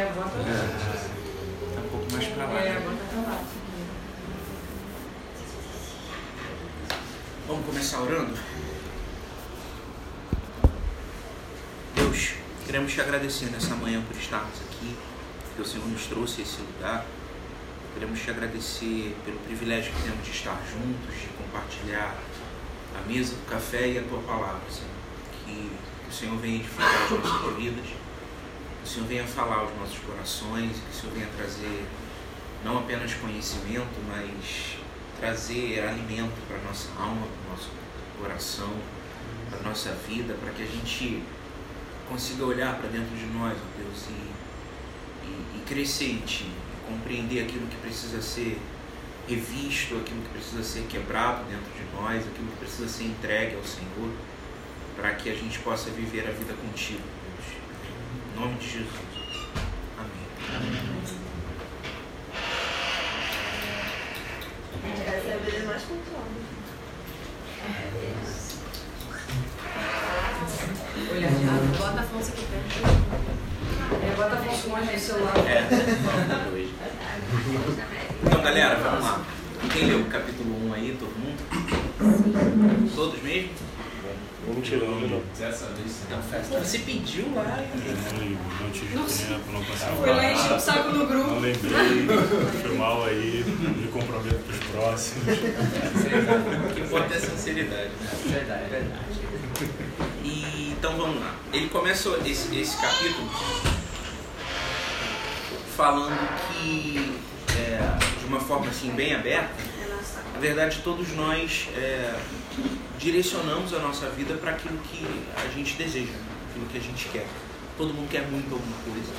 É, bota lá. Tá um pouco mais pra lá. É, né? bota pra lá. Vamos começar orando? Deus, queremos te agradecer nessa manhã por estarmos aqui, porque o Senhor nos trouxe a esse lugar. Queremos te agradecer pelo privilégio que temos de estar juntos, de compartilhar a mesa do café e a tua palavra, Senhor. Que, que o Senhor venha edificar as nossas vidas, que o Senhor venha falar aos nossos corações, que o Senhor venha trazer não apenas conhecimento, mas trazer alimento para a nossa alma, para o nosso coração, para a nossa vida, para que a gente consiga olhar para dentro de nós, ó Deus, e, e, e crescer em Ti, compreender aquilo que precisa ser revisto, aquilo que precisa ser quebrado dentro de nós, aquilo que precisa ser entregue ao Senhor, para que a gente possa viver a vida contigo, nome de Jesus. Amém. Essa é a vida mais controle. Olha, bota Afonso aqui perto. Bota Afonso longe do celular. É, dois. Então, galera, vamos lá. Quem leu o capítulo 1 aí, todo mundo? Todos mesmo? Vamos não. Vez sim. Então, festa. Você pediu lá. hein? Não não tive tempo, não consegui Foi lá encher o saco no grupo. Não lembrei, foi mal aí, me comprometo para os próximos. O que importa é a sinceridade, né? Verdade, verdade. E, então vamos lá. Ele começa esse, esse capítulo falando que, é, de uma forma assim bem aberta, na verdade todos nós é, direcionamos a nossa vida para aquilo que a gente deseja, aquilo que a gente quer. Todo mundo quer muito alguma coisa.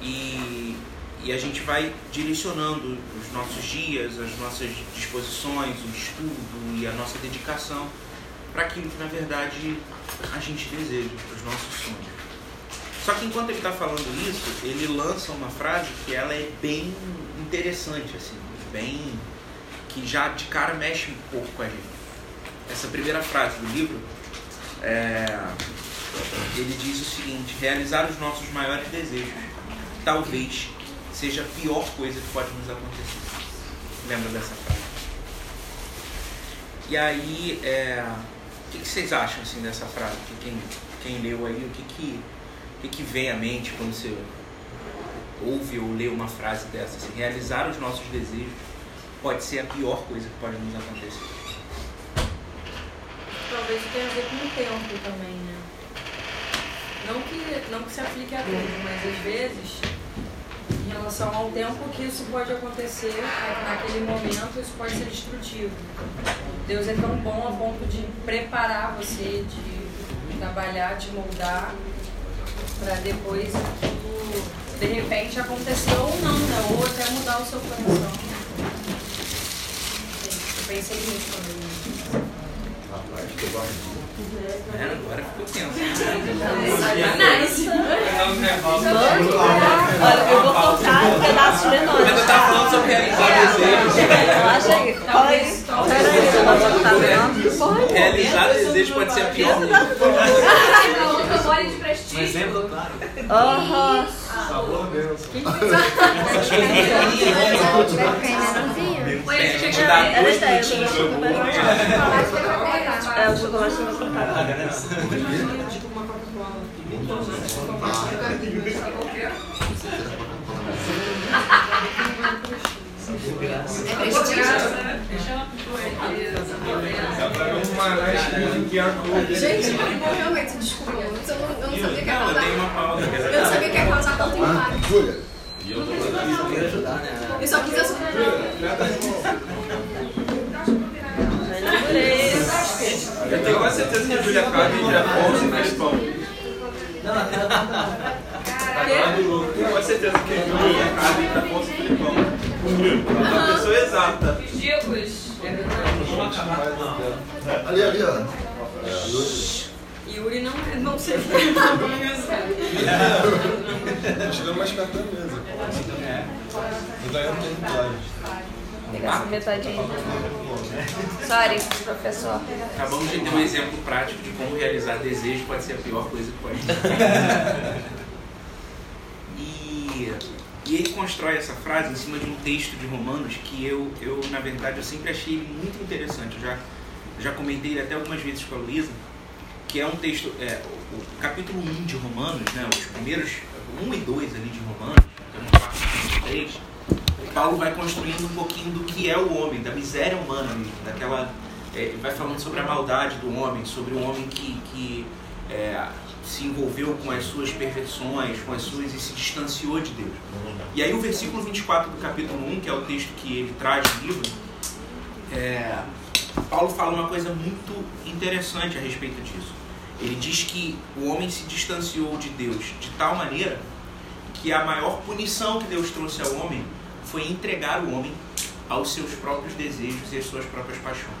E, e a gente vai direcionando os nossos dias, as nossas disposições, o estudo e a nossa dedicação para aquilo que na verdade a gente deseja, para os nossos sonhos. Só que enquanto ele está falando isso, ele lança uma frase que ela é bem interessante, assim, bem que já de cara mexe um pouco com a gente. Essa primeira frase do livro, é, ele diz o seguinte: realizar os nossos maiores desejos, talvez seja a pior coisa que pode nos acontecer. Lembra dessa frase? E aí, é, o que, vocês acham assim dessa frase? Que quem, quem leu aí, o que, que, que, que vem à mente quando você ouve ou lê uma frase dessa? Assim, realizar os nossos desejos pode ser a pior coisa que pode nos acontecer. Talvez tenha a ver com o tempo também, né? Não que, não que se aplique a tudo, mas às vezes, em relação ao tempo que isso pode acontecer, é que naquele momento isso pode ser destrutivo. Deus é tão bom a ponto de preparar você, de trabalhar, de moldar, para depois aquilo, de repente acontecer ou não, né? Ou até mudar o seu coração. Acho que eu gosto É, agora ficou tenso. Nice. Olha, eu vou cortar um pedaço menor. Mas eu tava falando sobre realizar desejos. Relaxa aí. Fala aí. Peraí, eu vou cortar menor. Realizar desejos pode ser a pior. Memória de prestígio. Um exemplo claro. Aham. Sabor mesmo. É, a a dá Era dois vou do cortar. É, o chocolate vou cortar. É prestígio. Gente, bom, realmente, desculpa. Eu não, eu não sabia que ia Não, causar. Eu não sabia que ia causar tanto impacto. Júlia, E eu tô aqui queria ajudar, né? Eu só quis assustar. Eu tenho quase certeza que a Júlia Carmen já fomos e fez pão. Eu tenho quase certeza que a Júlia Carmen já fomos e fez pão. É a pessoa exata. Dicos. ali, ali, ó. Yuri não, não sei o que ele tá organizando. Tô chegando mais perto da mesa. Tô ganhando território. Pegar essa metadinha. Sorry, professor. Acabamos de ter um exemplo prático de como realizar desejo pode ser a pior coisa que pode acontecer. E E ele constrói essa frase em cima de um texto de Romanos que eu, eu na verdade, eu sempre achei muito interessante. Eu já, já comentei ele até algumas vezes com a Luísa, que é um texto, é, o, capítulo 1 de Romanos, né, os primeiros 1 e 2 ali de Romanos, então parte 3, Paulo vai construindo um pouquinho do que é o homem, da miséria humana daquela. É, vai falando sobre a maldade do homem, sobre o homem que, que é, se envolveu com as suas perversões, com as suas e se distanciou de Deus. E aí o versículo 24 do capítulo 1, que é o texto que ele traz no livro, é, Paulo fala uma coisa muito interessante a respeito disso. Ele diz que o homem se distanciou de Deus de tal maneira que a maior punição que Deus trouxe ao homem foi entregar o homem aos seus próprios desejos e às suas próprias paixões.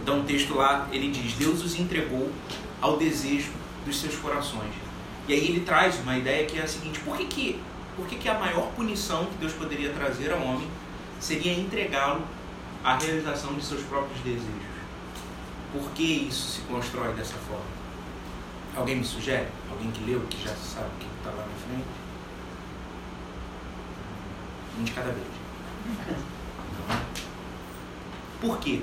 Então o texto lá, ele diz: Deus os entregou ao desejo dos seus corações. E aí ele traz uma ideia que é a seguinte: por que, que, por que, que a maior punição que Deus poderia trazer ao homem seria entregá-lo à realização de seus próprios desejos? Por que isso se constrói dessa forma? Alguém me sugere? Alguém que leu, que já sabe o que está lá na frente? Um de cada vez. Por quê?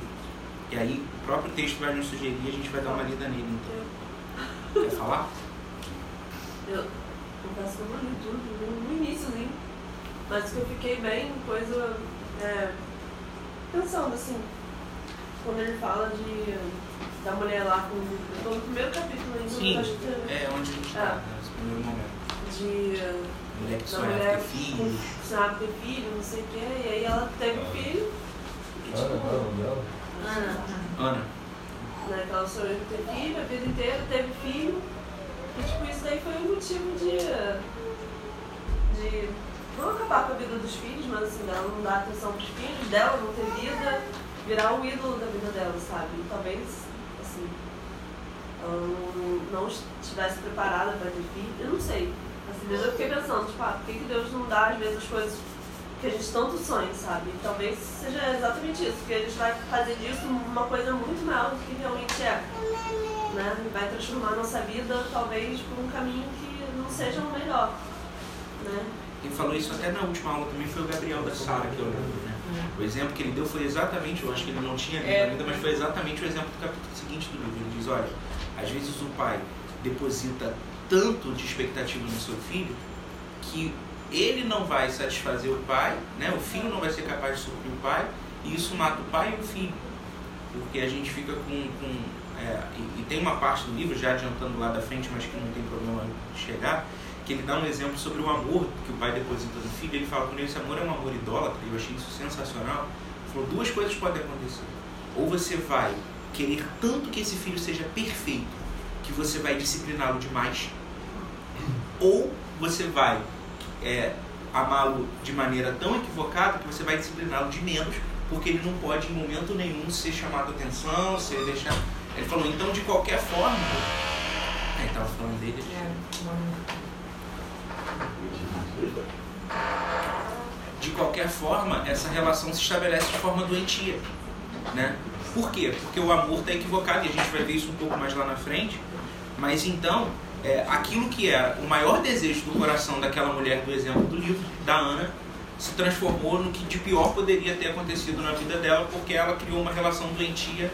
E aí o próprio texto vai nos sugerir e a gente vai dar uma lida nele então. Quer falar? Eu confesso que eu não li tudo no início, nem. Mas que eu fiquei bem coisa. É, pensando assim, quando ele fala de da mulher lá com. Eu tô no primeiro capítulo ainda, Sim, acho que. é onde a gente está, Ah. nesse primeiro momento. De. Mulher que da sonhava mulher ter filhos. com- sonhava ter filho, não sei o quê, e aí ela teve um filho. E, Ah, não, tipo, não, não. Ana, né, que ela sonhou ter filho, a vida inteira teve filho. E tipo, isso daí foi um motivo de. de não acabar com a vida dos filhos, mas assim, dela não dar atenção pros filhos, dela não ter vida, virar o ídolo da vida dela, sabe? Talvez, assim, ela não, estivesse preparada para ter filho, eu não sei. Assim, mas eu fiquei pensando, tipo, ah, por que, que Deus não dá às vezes as coisas que a gente tanto sonha, sabe? Talvez seja exatamente isso, porque a gente vai fazer disso uma coisa muito maior do que realmente é. Né? Vai transformar a nossa vida, talvez, por um caminho que não seja o melhor. Né? quem falou isso até na última aula também foi o Gabriel da Sara que eu lembro? O exemplo que ele deu foi exatamente, eu acho que ele não tinha lido É. ainda, mas foi exatamente o exemplo do capítulo seguinte do livro. Ele diz, olha, às vezes o pai deposita tanto de expectativa no seu filho que ele não vai satisfazer o pai, né? O filho não vai ser capaz de suprir o pai, e isso mata o pai e o filho. Porque a gente fica com. com é, e, e tem uma parte do livro, já adiantando lá da frente, mas que não tem problema de chegar, que ele dá um exemplo sobre o amor que o pai deposita no filho. Ele fala que esse amor é um amor idólatra, e eu achei isso sensacional. Ele falou: duas coisas podem acontecer. Ou você vai querer tanto que esse filho seja perfeito, que você vai discipliná-lo demais, ou você vai é, amá-lo de maneira tão equivocada que você vai discipliná-lo de menos, porque ele não pode em momento nenhum ser chamado a atenção, ser deixado. Ele falou, então de qualquer forma. É, ele estava falando dele. De qualquer forma, essa relação se estabelece de forma doentia. Né? Por quê? Porque o amor está equivocado, e a gente vai ver isso um pouco mais lá na frente. Mas então, é, aquilo que era o maior desejo do coração daquela mulher do exemplo do livro, da Ana, se transformou no que de pior poderia ter acontecido na vida dela, porque ela criou uma relação doentia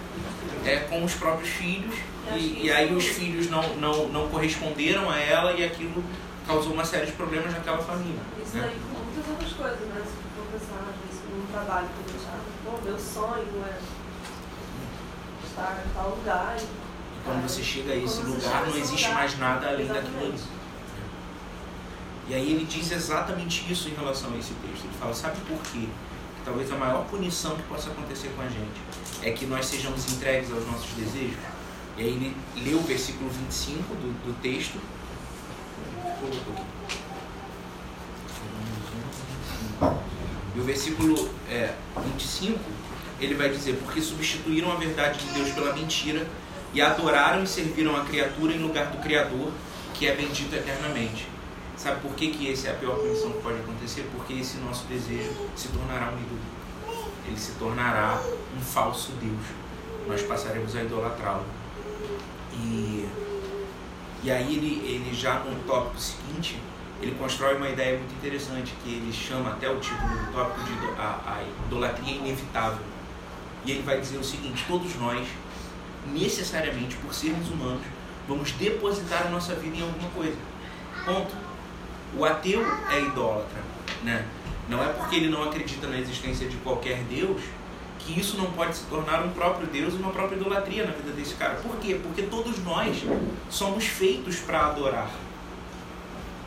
é, com os próprios filhos, e, e aí os filhos não, não, não corresponderam a ela, e aquilo causou uma série de problemas naquela família. Isso né? daí com muitas outras coisas, né? Se for pensar, vezes, num trabalho que a gente acha, pô, meu sonho é estar em tal lugar. E, Quando você chega a esse lugar, não existe lugar, mais nada além exatamente. daquilo. E aí ele diz exatamente isso em relação a esse texto. Ele fala, sabe por quê? Que talvez a maior punição que possa acontecer com a gente é que nós sejamos entregues aos nossos desejos. E aí ele leu o versículo 25 do, do texto. E o versículo é, 25, ele vai dizer, porque substituíram a verdade de Deus pela mentira e adoraram e serviram a criatura em lugar do Criador, que é bendito eternamente. Sabe por que, que essa é a pior punição que pode acontecer? Porque esse nosso desejo se tornará um ídolo. Ele se tornará um falso Deus. Nós passaremos a idolatrá-lo. E, e aí ele, ele já no tópico seguinte, ele constrói uma ideia muito interessante que ele chama até o título do tópico de a, a idolatria inevitável. E ele vai dizer o seguinte: todos nós, necessariamente por sermos humanos, vamos depositar a nossa vida em alguma coisa. Ponto. O ateu é idólatra, né? Não é porque ele não acredita na existência de qualquer Deus que isso não pode se tornar um próprio Deus e uma própria idolatria na vida desse cara. Por quê? Porque todos nós somos feitos para adorar.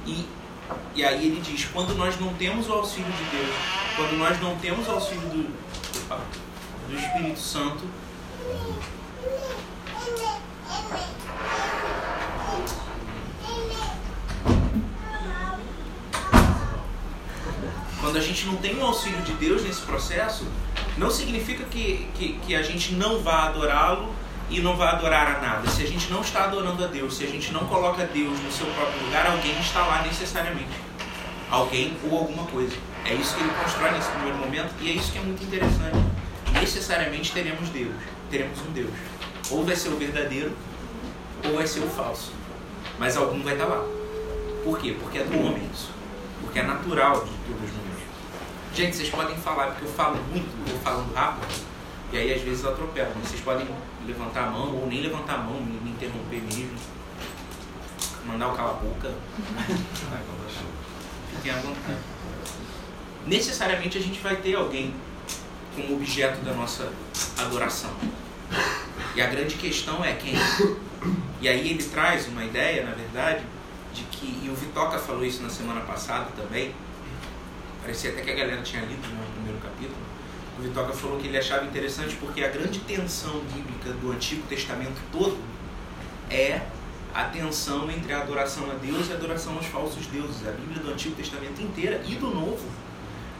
E, e aí ele diz, quando nós não temos o auxílio de Deus, quando nós não temos o auxílio do, do Espírito Santo, quando a gente não tem o auxílio de Deus nesse processo, não significa que, que, que a gente não vá adorá-lo e não vá adorar a nada. Se a gente não está adorando a Deus, se a gente não coloca Deus no seu próprio lugar, alguém está lá necessariamente. Alguém ou alguma coisa. É isso que ele constrói nesse primeiro momento e é isso que é muito interessante. Necessariamente teremos Deus, teremos um Deus. Ou vai ser o verdadeiro, ou vai ser o falso. Mas algum vai estar lá. Por quê? Porque é do homem isso. Porque é natural de todos nós. Gente, vocês podem falar, porque eu falo muito, eu vou falando rápido, e aí às vezes eu atropelo. Mas vocês podem levantar a mão, ou nem levantar a mão, me, me interromper mesmo. Mandar o cala-boca. Fiquem à vontade. Necessariamente a gente vai ter alguém como objeto da nossa adoração. E a grande questão é quem? E aí ele traz uma ideia, na verdade, de que, e o Vitoca falou isso na semana passada também, parecia até que a galera tinha lido no primeiro capítulo, o Vitoca falou que ele achava interessante porque a grande tensão bíblica do Antigo Testamento todo é a tensão entre a adoração a Deus e a adoração aos falsos deuses. A Bíblia do Antigo Testamento inteira e do Novo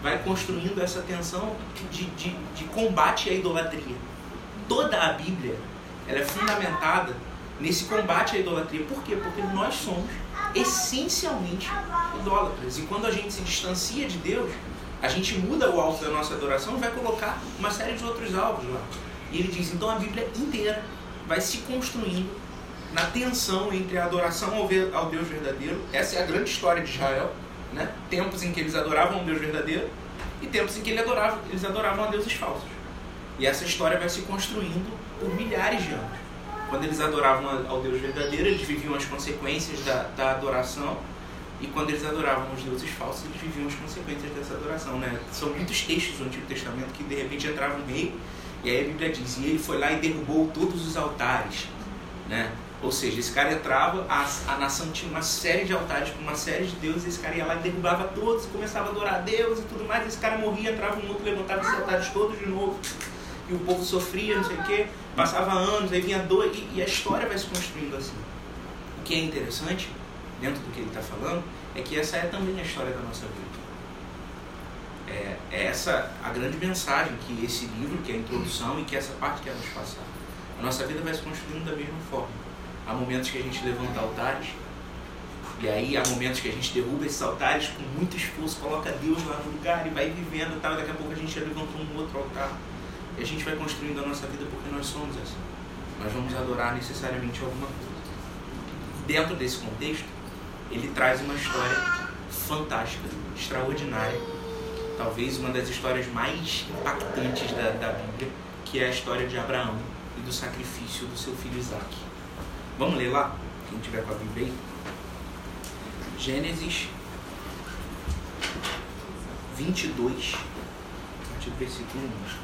vai construindo essa tensão de, de, de combate à idolatria. Toda a Bíblia ela é fundamentada nesse combate à idolatria. Por quê? Porque nós somos essencialmente idólatras. E quando a gente se distancia de Deus, a gente muda o alvo da nossa adoração e vai colocar uma série de outros alvos lá. E ele diz, então a Bíblia inteira vai se construindo na tensão entre a adoração ao, Deus verdadeiro. Essa é a grande história de Israel. Né? Tempos em que eles adoravam um Deus verdadeiro e tempos em que ele adorava- eles adoravam a deuses falsos. E essa história vai se construindo por milhares de anos. Quando eles adoravam ao Deus verdadeiro, eles viviam as consequências da, da adoração. E quando eles adoravam os deuses falsos, eles viviam as consequências dessa adoração. Né? São muitos textos do Antigo Testamento que de repente entravam no meio. E aí a Bíblia diz: E ele foi lá e derrubou todos os altares. Né? Ou seja, esse cara entrava, a, a nação tinha uma série de altares com uma série de deuses, esse cara ia lá e derrubava todos, começava a adorar a Deus e tudo mais, esse cara morria, entrava um outro, levantava esses altares todos de novo, e o povo sofria, não sei o quê, passava anos, aí vinha dor, e, e a história vai se construindo assim. O que é interessante, dentro do que ele está falando, é que essa é também a história da nossa vida. É, é essa a grande mensagem que esse livro, que é a introdução e que essa parte quer nos passar. A nossa vida vai se construindo da mesma forma. Há momentos que a gente levanta altares, e aí há momentos que a gente derruba esses altares com muito esforço, coloca Deus lá no lugar e vai vivendo e tal. Daqui a pouco a gente já levantou um outro altar. E a gente vai construindo a nossa vida porque nós somos assim. Nós vamos adorar necessariamente alguma coisa. Dentro desse contexto, ele traz uma história fantástica, extraordinária. Talvez uma das histórias mais impactantes da, da Bíblia, que é a história de Abraão e do sacrifício do seu filho Isaac. Vamos ler lá? Quem tiver com a Bíblia aí. Gênesis 22, a partir do versículo 1.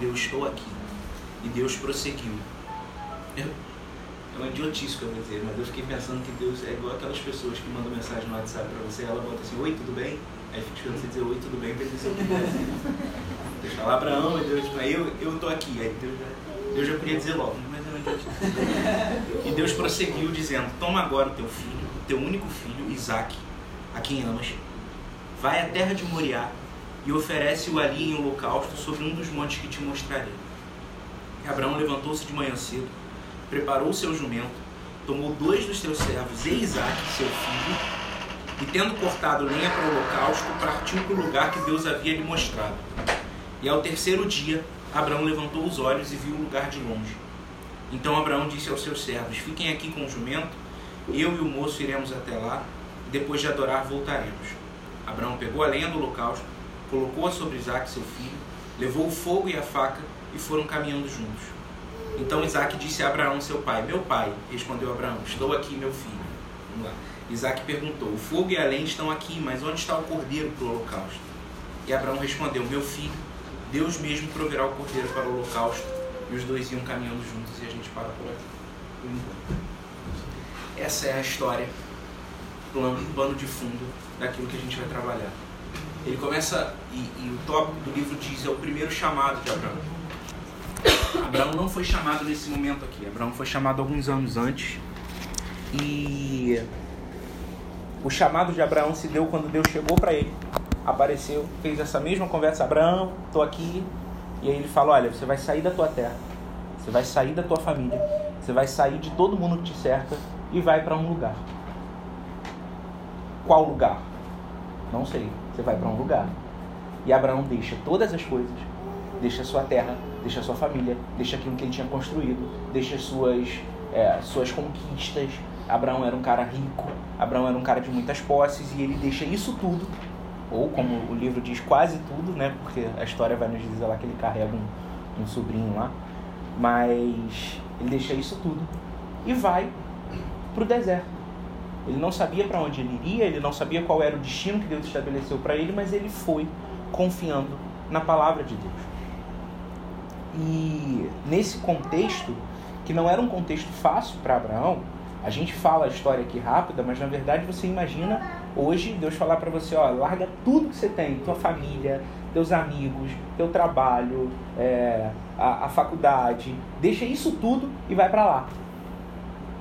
respondeu: Estou aqui. E Deus prosseguiu. Eu, é uma idiotice que eu vou dizer, mas eu fiquei pensando que Deus é igual aquelas pessoas que mandam mensagem no WhatsApp pra você, ela bota assim: Oi, tudo bem? Aí fica esperando você dizer: Oi, tudo bem? Pra dizer o que Abraão, aí Deus eu, eu tô aqui. Aí Deus já, Deus já podia dizer logo, mas eu não entendi. E Deus prosseguiu dizendo, toma agora o teu filho, o teu único filho, Isaac, a quem amas, vai à terra de Moriá e oferece-o ali em holocausto sobre um dos montes que te mostrarei. Abraão levantou-se de manhã cedo, preparou o seu jumento, tomou dois dos seus servos e Isaac, seu filho, e tendo cortado lenha para o holocausto, partiu para o lugar que Deus havia lhe mostrado. E ao terceiro dia, Abraão levantou os olhos e viu o lugar de longe. Então Abraão disse aos seus servos: Fiquem aqui com o jumento, eu e o moço iremos até lá, e depois de adorar voltaremos. Abraão pegou a lenha do holocausto, colocou-a sobre Isaac, seu filho, levou o fogo e a faca e foram caminhando juntos. Então Isaac disse a Abraão, seu pai: Meu pai, respondeu Abraão, estou aqui, meu filho. Vamos lá. Isaac perguntou: O fogo e a lenha estão aqui, mas onde está o cordeiro para o holocausto? E Abraão respondeu: Meu filho, Deus mesmo proverá o cordeiro para o holocausto. E os dois iam caminhando juntos e a gente para por aqui. Essa é a história, plano, plano de fundo daquilo que a gente vai trabalhar. Ele começa, e, e o tópico do livro diz, é o primeiro chamado de Abraão. Abraão não foi chamado nesse momento aqui. Abraão foi chamado alguns anos antes. E o chamado de Abraão se deu quando Deus chegou para ele, apareceu, fez essa mesma conversa. Abraão, estou aqui. E aí ele fala: Olha, você vai sair da tua terra, você vai sair da tua família, você vai sair de todo mundo que te cerca e vai para um lugar. Qual lugar? Não sei. Você vai para um lugar. E Abraão deixa todas as coisas, deixa sua terra, deixa sua família, deixa aquilo que ele tinha construído, deixa suas, é, suas conquistas. Abraão era um cara rico, Abraão era um cara de muitas posses e ele deixa isso tudo, ou como o livro diz, quase tudo, né? Porque a história vai nos dizer lá que ele carrega um, um sobrinho lá, mas ele deixa isso tudo e vai para o deserto. Ele não sabia para onde ele iria, ele não sabia qual era o destino que Deus estabeleceu para ele, mas ele foi confiando na palavra de Deus. E nesse contexto, que não era um contexto fácil para Abraão, a gente fala a história aqui rápida, mas na verdade você imagina hoje Deus falar para você, ó, larga tudo que você tem, tua família, teus amigos, teu trabalho, é, a, a faculdade, deixa isso tudo e vai para lá.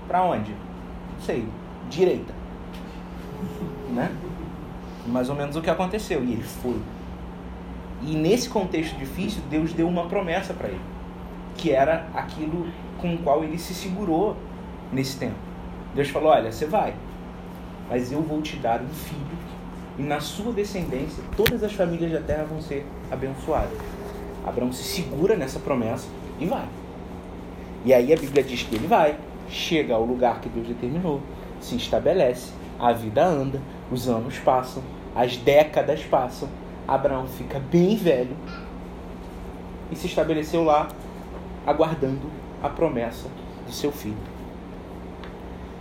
Para onde? Não sei, direita. Né? Mais ou menos o que aconteceu. E ele foi. E nesse contexto difícil, Deus deu uma promessa para ele, que era aquilo com o qual ele se segurou nesse tempo. Deus falou: Olha, você vai, mas eu vou te dar um filho, e na sua descendência todas as famílias da terra vão ser abençoadas. Abraão se segura nessa promessa e vai. E aí a Bíblia diz que ele vai, chega ao lugar que Deus determinou, se estabelece, a vida anda, os anos passam, as décadas passam, Abraão fica bem velho e se estabeleceu lá, aguardando a promessa de seu filho.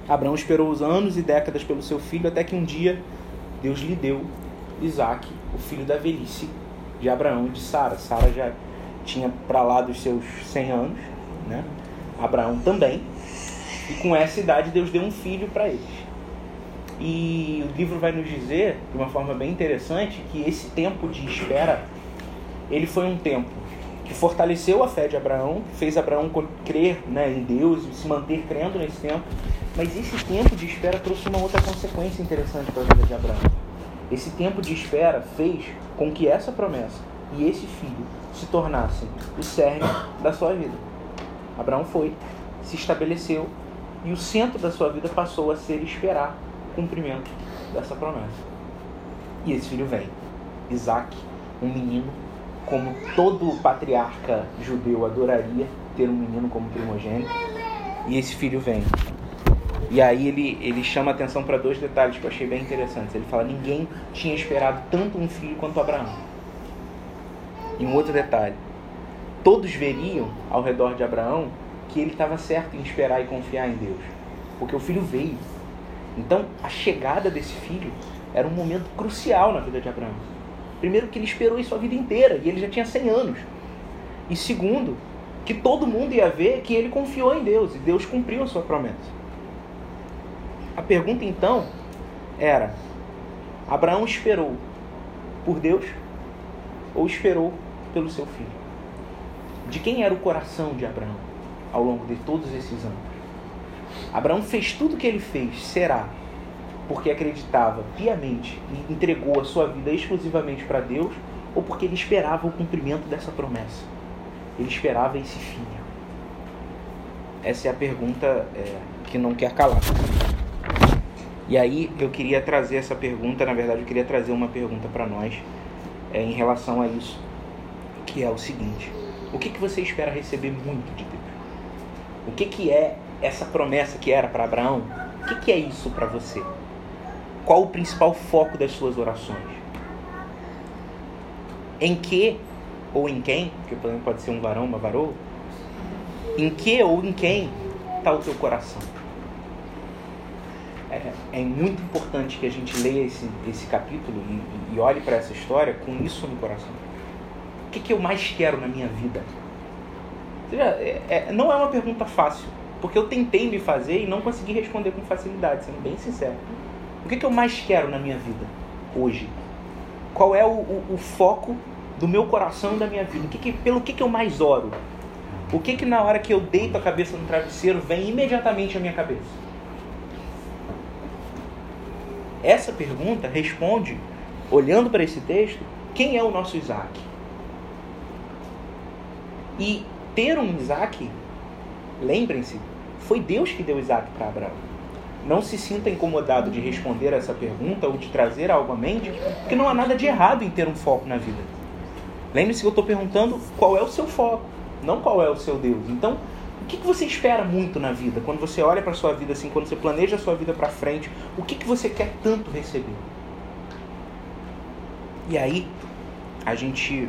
Abraão esperou os anos e décadas pelo seu filho, até que um dia Deus lhe deu Isaac, o filho da velhice de Abraão e de Sara. Sara já tinha para lá dos seus 100 anos, né? Abraão também. E com essa idade Deus deu um filho para eles. E o livro vai nos dizer, de uma forma bem interessante, que esse tempo de espera, ele foi um tempo que fortaleceu a fé de Abraão, fez Abraão crer né, em Deus e se manter crendo nesse tempo. Mas esse tempo de espera trouxe uma outra consequência interessante para a vida de Abraão. Esse tempo de espera fez com que essa promessa e esse filho se tornassem o cerne da sua vida. Abraão foi, se estabeleceu e o centro da sua vida passou a ser esperar o cumprimento dessa promessa. E esse filho vem, Isaac, um menino, como todo patriarca judeu adoraria ter um menino como primogênito. E esse filho vem. E aí ele, ele chama atenção para dois detalhes que eu achei bem interessantes. Ele fala: ninguém tinha esperado tanto um filho quanto Abraão. E um outro detalhe: todos veriam ao redor de Abraão que ele estava certo em esperar e confiar em Deus, porque o filho veio. Então, a chegada desse filho era um momento crucial na vida de Abraão. Primeiro, que ele esperou isso a vida inteira e ele já tinha 100 anos. E segundo, que todo mundo ia ver que ele confiou em Deus e Deus cumpriu a sua promessa. A pergunta então era: Abraão esperou por Deus ou esperou pelo seu filho. De quem era o coração de Abraão ao longo de todos esses anos? Abraão fez tudo o que ele fez, será porque acreditava piamente e entregou a sua vida exclusivamente para Deus ou porque ele esperava o cumprimento dessa promessa? Ele esperava esse fim. Essa é a pergunta é, que não quer calar. E aí eu queria trazer essa pergunta, na verdade eu queria trazer uma pergunta para nós é, em relação a isso, que é o seguinte: o que, que você espera receber muito de Deus? O que, que é essa promessa que era para Abraão? O que, que é isso para você? Qual o principal foco das suas orações? Em que ou em quem, porque pode ser um varão, uma varoa, em que ou em quem está o teu coração? É, é, muito importante que a gente leia esse, esse capítulo e, e olhe para essa história com isso no coração. O que, que eu mais quero na minha vida? Seja, é, é, não é uma pergunta fácil, porque eu tentei me fazer e não consegui responder com facilidade, sendo bem sincero. O que, que eu mais quero na minha vida hoje? Qual é o, o, o foco do meu coração e da minha vida? Que que, pelo que, que eu mais oro? O que que na hora que eu deito a cabeça no travesseiro vem imediatamente à minha cabeça? Essa pergunta responde, olhando para esse texto, quem é o nosso Isaac? E ter um Isaac, lembrem-se, foi Deus que deu Isaac para Abraão. Não se sinta incomodado de responder essa pergunta ou de trazer algo à mente, porque não há nada de errado em ter um foco na vida. Lembre-se que eu estou perguntando qual é o seu foco, não qual é o seu Deus. Então, o que, que você espera muito na vida? Quando você olha para a sua vida assim, quando você planeja a sua vida para frente, o que, que você quer tanto receber? E aí, a gente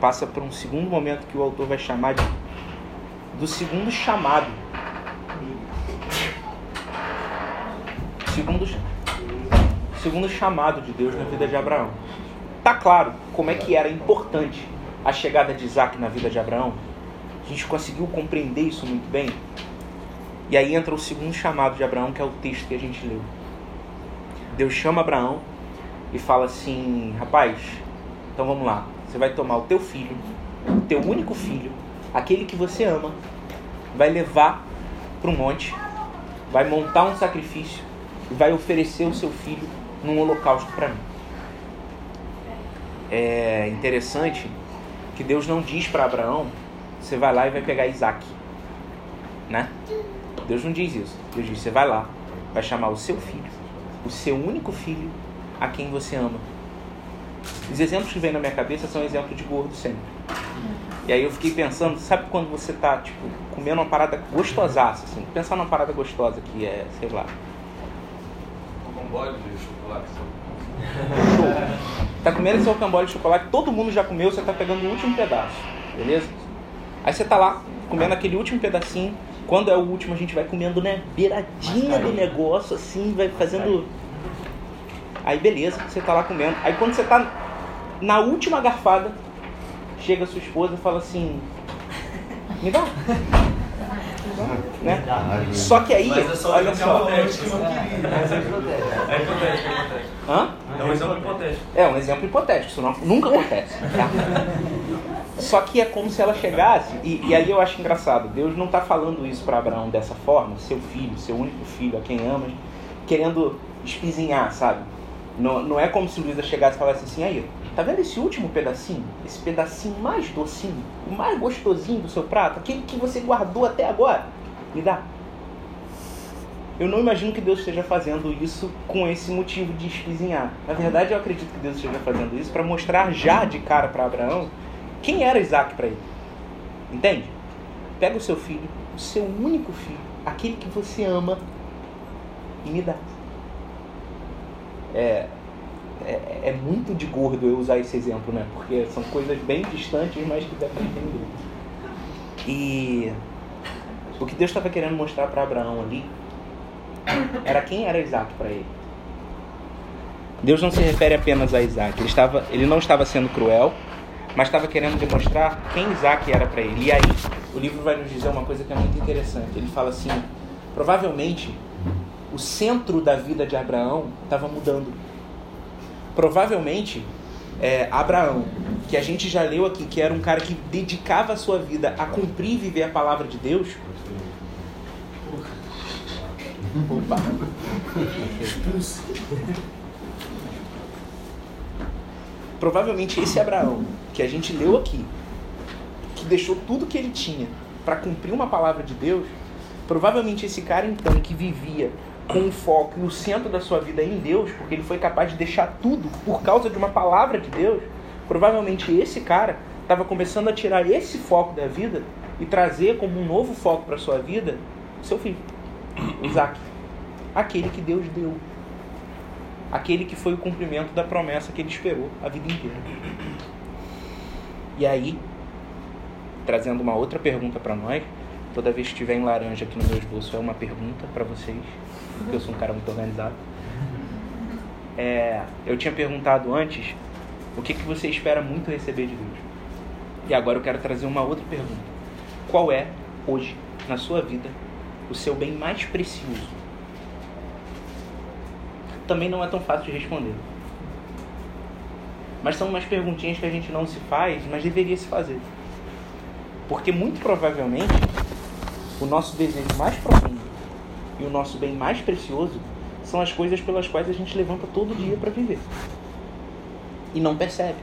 passa para um segundo momento que o autor vai chamar de do segundo chamado segundo, segundo chamado de Deus na vida de Abraão. Tá claro como é que era importante a chegada de Isaac na vida de Abraão? A gente conseguiu compreender isso muito bem? E aí entra o segundo chamado de Abraão, que é o texto que a gente leu. Deus chama Abraão e fala assim: rapaz, então vamos lá. Você vai tomar o teu filho, o teu único filho, aquele que você ama, vai levar para um monte, vai montar um sacrifício e vai oferecer o seu filho num holocausto para mim. É interessante que Deus não diz para Abraão, você vai lá e vai pegar Isaac. Né? Deus não diz isso. Deus diz, você vai lá, vai chamar o seu filho, o seu único filho, a quem você ama. Os exemplos que vêm na minha cabeça são exemplos de gordo sempre. E aí eu fiquei pensando, sabe quando você tá, tipo, comendo uma parada gostosaça, assim? Pensar numa parada gostosa que é, sei lá, rocambole de chocolate. tá comendo esse rocambole de chocolate, todo mundo já comeu, você tá pegando o último pedaço, beleza? Aí você tá lá, comendo aquele último pedacinho. Quando é o último, a gente vai comendo, né? Beiradinha do negócio, assim, vai fazendo. Aí beleza, você tá lá comendo. Aí quando você tá na última garfada, chega sua esposa e fala assim: Me dá. Né? Só que aí, Mas é só olha um só. hipotético. É hipotético. Hã? É um exemplo hipotético. É um exemplo hipotético, isso não, nunca acontece. Tá? Só que é como se ela chegasse, e, e aí eu acho engraçado, Deus não está falando isso para Abraão dessa forma, seu filho, seu único filho, a quem ama, querendo espizinhar, sabe? Não, não é como se Luísa chegasse e falasse assim, aí, tá vendo esse último pedacinho? Esse pedacinho mais docinho, o mais gostosinho do seu prato, aquele que você guardou até agora? Me dá. Eu não imagino que Deus esteja fazendo isso com esse motivo de espizinhar. Na verdade, eu acredito que Deus esteja fazendo isso para mostrar já de cara para Abraão quem era Isaac para ele. Entende? Pega o seu filho, o seu único filho, aquele que você ama, e me dá. É, é, é muito de gordo eu usar esse exemplo, né? Porque são coisas bem distantes, mas que dá para entender. E o que Deus estava querendo mostrar para Abraão ali era quem era Isaac para ele. Deus não se refere apenas a Isaac. Ele, estava, ele não estava sendo cruel, mas estava querendo demonstrar quem Isaac era para ele. E aí, o livro vai nos dizer uma coisa que é muito interessante. Ele fala assim: provavelmente o centro da vida de Abraão estava mudando. Provavelmente, é, Abraão, que a gente já leu aqui, que era um cara que dedicava a sua vida a cumprir e viver a palavra de Deus. Opa. Provavelmente esse Abraão, que a gente leu aqui, que deixou tudo que ele tinha para cumprir uma palavra de Deus, provavelmente esse cara então que vivia com o foco e o centro da sua vida em Deus, porque ele foi capaz de deixar tudo por causa de uma palavra de Deus, provavelmente esse cara estava começando a tirar esse foco da vida e trazer como um novo foco para sua vida seu filho, Isaac, aquele que Deus deu, aquele que foi o cumprimento da promessa que ele esperou a vida inteira. E aí, trazendo uma outra pergunta para nós, toda vez que tiver em laranja aqui no meu esboço é uma pergunta para vocês, porque eu sou um cara muito organizado. É, eu tinha perguntado antes o que, que você espera muito receber de Deus. E agora eu quero trazer uma outra pergunta. Qual é, hoje, na sua vida, o seu bem mais precioso? Também não é tão fácil de responder. Mas são umas perguntinhas que a gente não se faz, mas deveria se fazer. Porque muito provavelmente o nosso desejo mais profundo e o nosso bem mais precioso são as coisas pelas quais a gente levanta todo dia para viver e não percebe.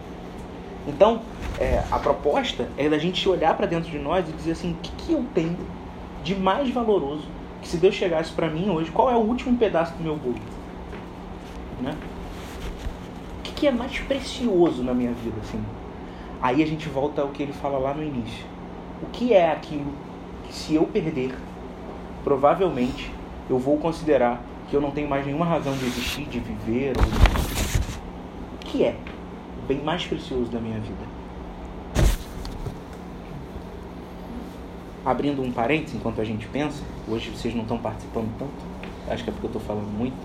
Então, é, a proposta é da gente olhar para dentro de nós e dizer assim: o que, que eu tenho de mais valoroso que se Deus chegasse para mim hoje, qual é o último pedaço do meu bolo? Né? O que, que é mais precioso na minha vida? Assim? Aí a gente volta ao que ele fala lá no início. O que é aquilo que se eu perder, provavelmente eu vou considerar que eu não tenho mais nenhuma razão de existir, de viver? Ou... Que é o bem mais precioso da minha vida? Abrindo um parênteses enquanto a gente pensa, hoje vocês não estão participando tanto, acho que é porque eu estou falando muito.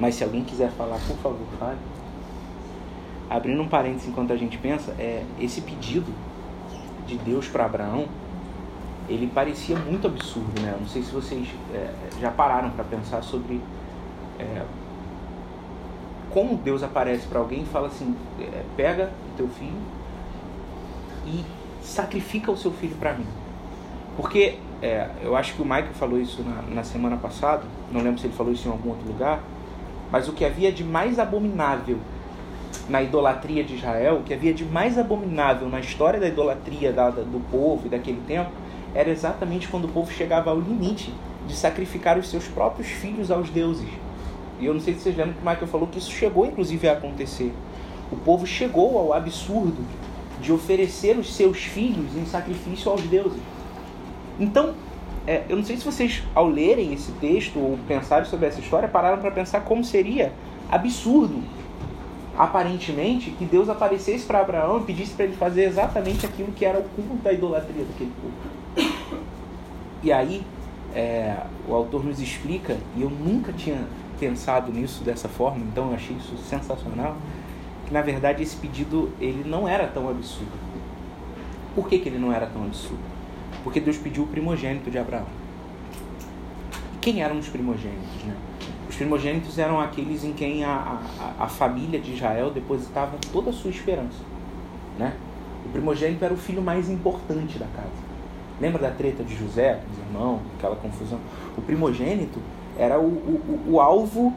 Mas se alguém quiser falar, por favor, fale. Abrindo um parênteses enquanto a gente pensa, é esse pedido de Deus para Abraão, ele parecia muito absurdo, né? Não sei se vocês é, já pararam para pensar sobre é, como Deus aparece para alguém e fala assim: é, pega o teu filho e sacrifica o seu filho para mim. Porque é, eu acho que o Michael falou isso na, na semana passada, não lembro se ele falou isso em algum outro lugar, mas o que havia de mais abominável na idolatria de Israel, o que havia de mais abominável na história da idolatria da, do povo e daquele tempo, era exatamente quando o povo chegava ao limite de sacrificar os seus próprios filhos aos deuses. E eu não sei se vocês lembram que o Michael falou que isso chegou inclusive a acontecer. O povo chegou ao absurdo de oferecer os seus filhos em sacrifício aos deuses. Então, é, eu não sei se vocês, ao lerem esse texto ou pensarem sobre essa história, pararam para pensar como seria absurdo aparentemente, que Deus aparecesse para Abraão e pedisse para ele fazer exatamente aquilo que era o culto da idolatria daquele povo. E aí, é, o autor nos explica, e eu nunca tinha pensado nisso dessa forma, então eu achei isso sensacional, que na verdade esse pedido ele não era tão absurdo. Por que, que ele não era tão absurdo? Porque Deus pediu o primogênito de Abraão. E quem eram os primogênitos, né? Os primogênitos eram aqueles em quem a, a, a, família de Israel depositava toda a sua esperança. Né? O primogênito era o filho mais importante da casa. Lembra da treta de José, dos irmãos, aquela confusão? O primogênito era o, o, o alvo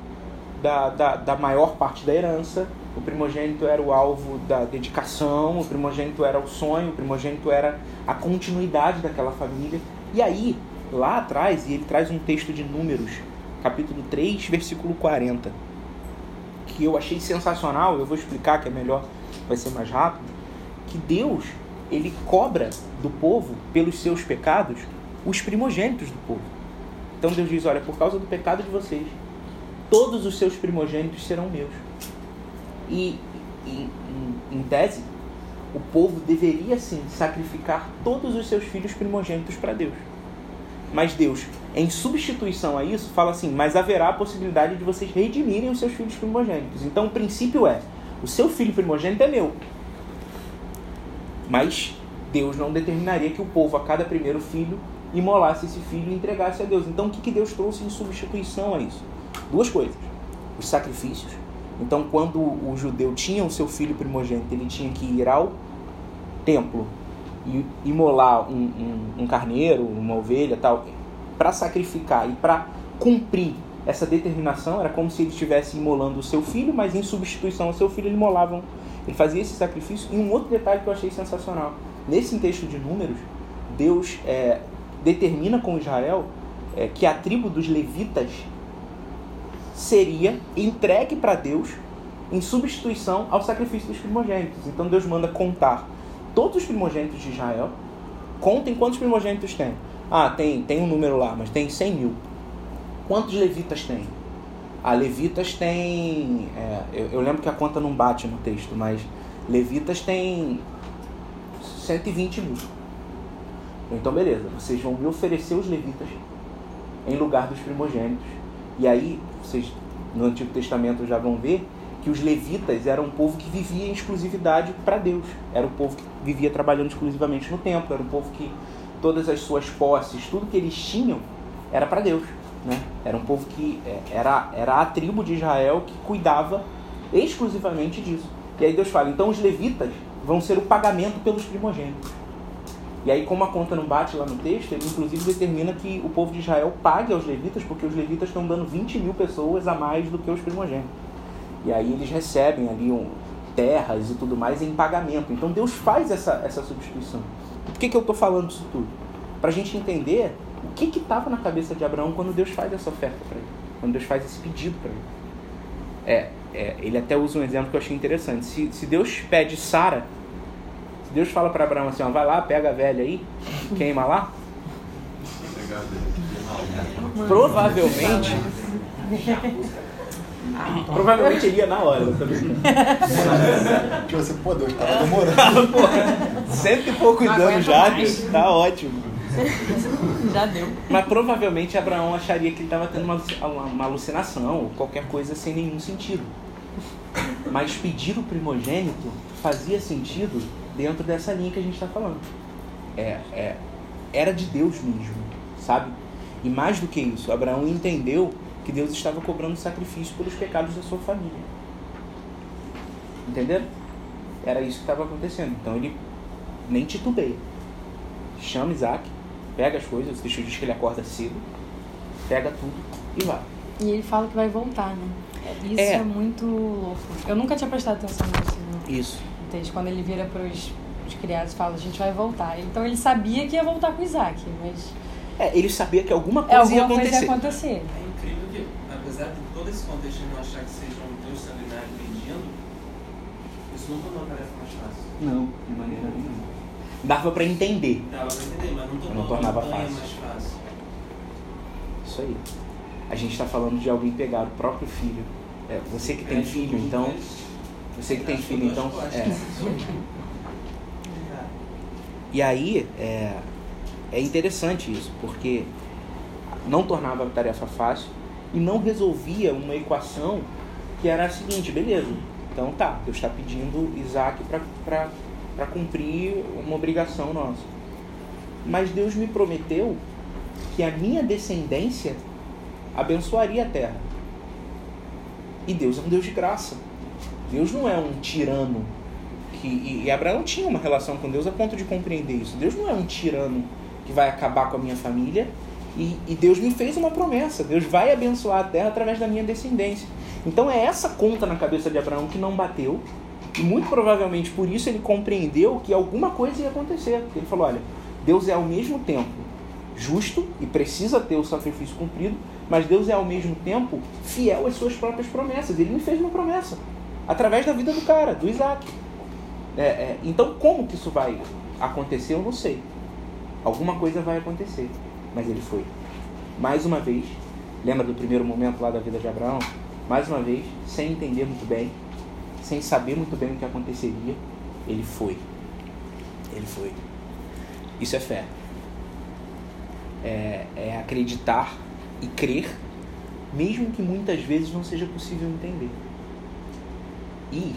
da, da, da maior parte da herança, o primogênito era o alvo da dedicação, o primogênito era o sonho, o primogênito era a continuidade daquela família. E aí, lá atrás, e ele traz um texto de números capítulo 3, versículo 40, que eu achei sensacional, eu vou explicar que é melhor, vai ser mais rápido, que Deus, ele cobra do povo, pelos seus pecados, os primogênitos do povo. Então Deus diz, olha, por causa do pecado de vocês, todos os seus primogênitos serão meus. E, em, em tese, o povo deveria sim sacrificar todos os seus filhos primogênitos para Deus. Mas Deus, em substituição a isso, fala assim: mas haverá a possibilidade de vocês redimirem os seus filhos primogênitos. Então o princípio é: o seu filho primogênito é meu. Mas Deus não determinaria que o povo, a cada primeiro filho, imolasse esse filho e entregasse a Deus. Então o que, que Deus trouxe em substituição a isso? Duas coisas: os sacrifícios Então, quando o judeu tinha o seu filho primogênito, ele tinha que ir ao templo e imolar um, um, um carneiro, uma ovelha, tal, para sacrificar e para cumprir essa determinação. Era como se ele estivesse imolando o seu filho, mas em substituição ao seu filho, ele imolavam, ele fazia esse sacrifício. E um outro detalhe que eu achei sensacional: nesse texto de Números, Deus é, determina com Israel é, que a tribo dos levitas seria entregue para Deus em substituição ao sacrifício dos primogênitos. Então Deus manda contar todos os primogênitos de Israel. Contem quantos primogênitos tem. Ah, tem, tem um número lá, mas tem 100 mil. Quantos levitas tem? Ah, levitas tem. É, eu, eu lembro que a conta não bate no texto, mas levitas tem 120 mil. Então, beleza, vocês vão me oferecer os levitas em lugar dos primogênitos. E aí, vocês no Antigo Testamento já vão ver que os levitas eram um povo que vivia em exclusividade para Deus. Era o povo que vivia trabalhando exclusivamente no templo. Era um povo que todas as suas posses, tudo que eles tinham, era para Deus. Né? Era um povo que é, era, era a tribo de Israel que cuidava exclusivamente disso. E aí Deus fala: então os levitas vão ser o pagamento pelos primogênitos. E aí, como a conta não bate lá no texto, ele inclusive determina que o povo de Israel pague aos levitas, porque os levitas estão dando 20 mil pessoas a mais do que os primogênitos. E aí eles recebem ali um, terras e tudo mais em pagamento. Então Deus faz essa, essa substituição. Por que, que eu estou falando isso tudo? Para a gente entender o que estava na cabeça de Abraão quando Deus faz essa oferta para ele, quando Deus faz esse pedido para ele. É, é, ele até usa um exemplo que eu achei interessante. Se, se Deus pede Sara se Deus fala para Abraão assim, ó, vai lá, pega a velha aí, queima lá. Provavelmente. Provavelmente ele ia na hora. Tipo assim, pô, Deus, tava demorando. cento e poucos anos já, tá ótimo. Já deu. Mas provavelmente Abraão acharia que ele estava tendo uma, uma alucinação ou qualquer coisa sem nenhum sentido. Mas pedir o primogênito fazia sentido dentro dessa linha que a gente está falando. É, é, era de Deus mesmo, sabe? E mais do que isso, Abraão entendeu que Deus estava cobrando sacrifício pelos pecados da sua família. Entenderam? Era isso que estava acontecendo. Então ele nem titubeia. Chama Isaac, pega as coisas, o texto diz que ele acorda cedo, pega tudo e vai. E ele fala que vai voltar, né? Isso é, é muito louco. Eu nunca tinha prestado atenção nisso. Né? Isso desde quando ele vira para os criados e fala, a gente vai voltar. Então ele sabia que ia voltar com Isaac, mas... É, ele sabia que alguma coisa, é, alguma ia, acontecer. coisa ia acontecer. É incrível que, apesar de todo esse contexto de não achar que seja um Deus sanguinário pedindo, isso não tornou a tarefa mais fácil. Não, de maneira nenhuma. Dava para entender. Dava para entender, mas não não tornava fácil. mais fácil. Isso aí. A gente está falando de alguém pegar o próprio filho. É, você que tem filho, então... Você que tem filho, então. É. E aí é, é interessante isso, porque não tornava a tarefa fácil e não resolvia uma equação que era a seguinte, beleza, então tá, Deus está pedindo Isaac para cumprir uma obrigação nossa. Mas Deus me prometeu que a minha descendência abençoaria a terra. E Deus é um Deus de graça. Deus não é um tirano. Que, e, e Abraão tinha uma relação com Deus a ponto de compreender isso. Deus não é um tirano que vai acabar com a minha família. E, e Deus me fez uma promessa. Deus vai abençoar a terra através da minha descendência. Então é essa conta na cabeça de Abraão que não bateu. E muito provavelmente por isso ele compreendeu que alguma coisa ia acontecer. Ele falou: olha, Deus é ao mesmo tempo justo e precisa ter o sacrifício cumprido, mas Deus é ao mesmo tempo fiel às suas próprias promessas. Ele me fez uma promessa através da vida do cara, do Isaac. É, é, então, como que isso vai acontecer, eu não sei. Alguma coisa vai acontecer, mas ele foi. Mais uma vez, lembra do primeiro momento lá da vida de Abraão? Mais uma vez, sem entender muito bem, sem saber muito bem o que aconteceria, ele foi. Ele foi. Isso é fé. É, é acreditar e crer, mesmo que muitas vezes não seja possível entender ir,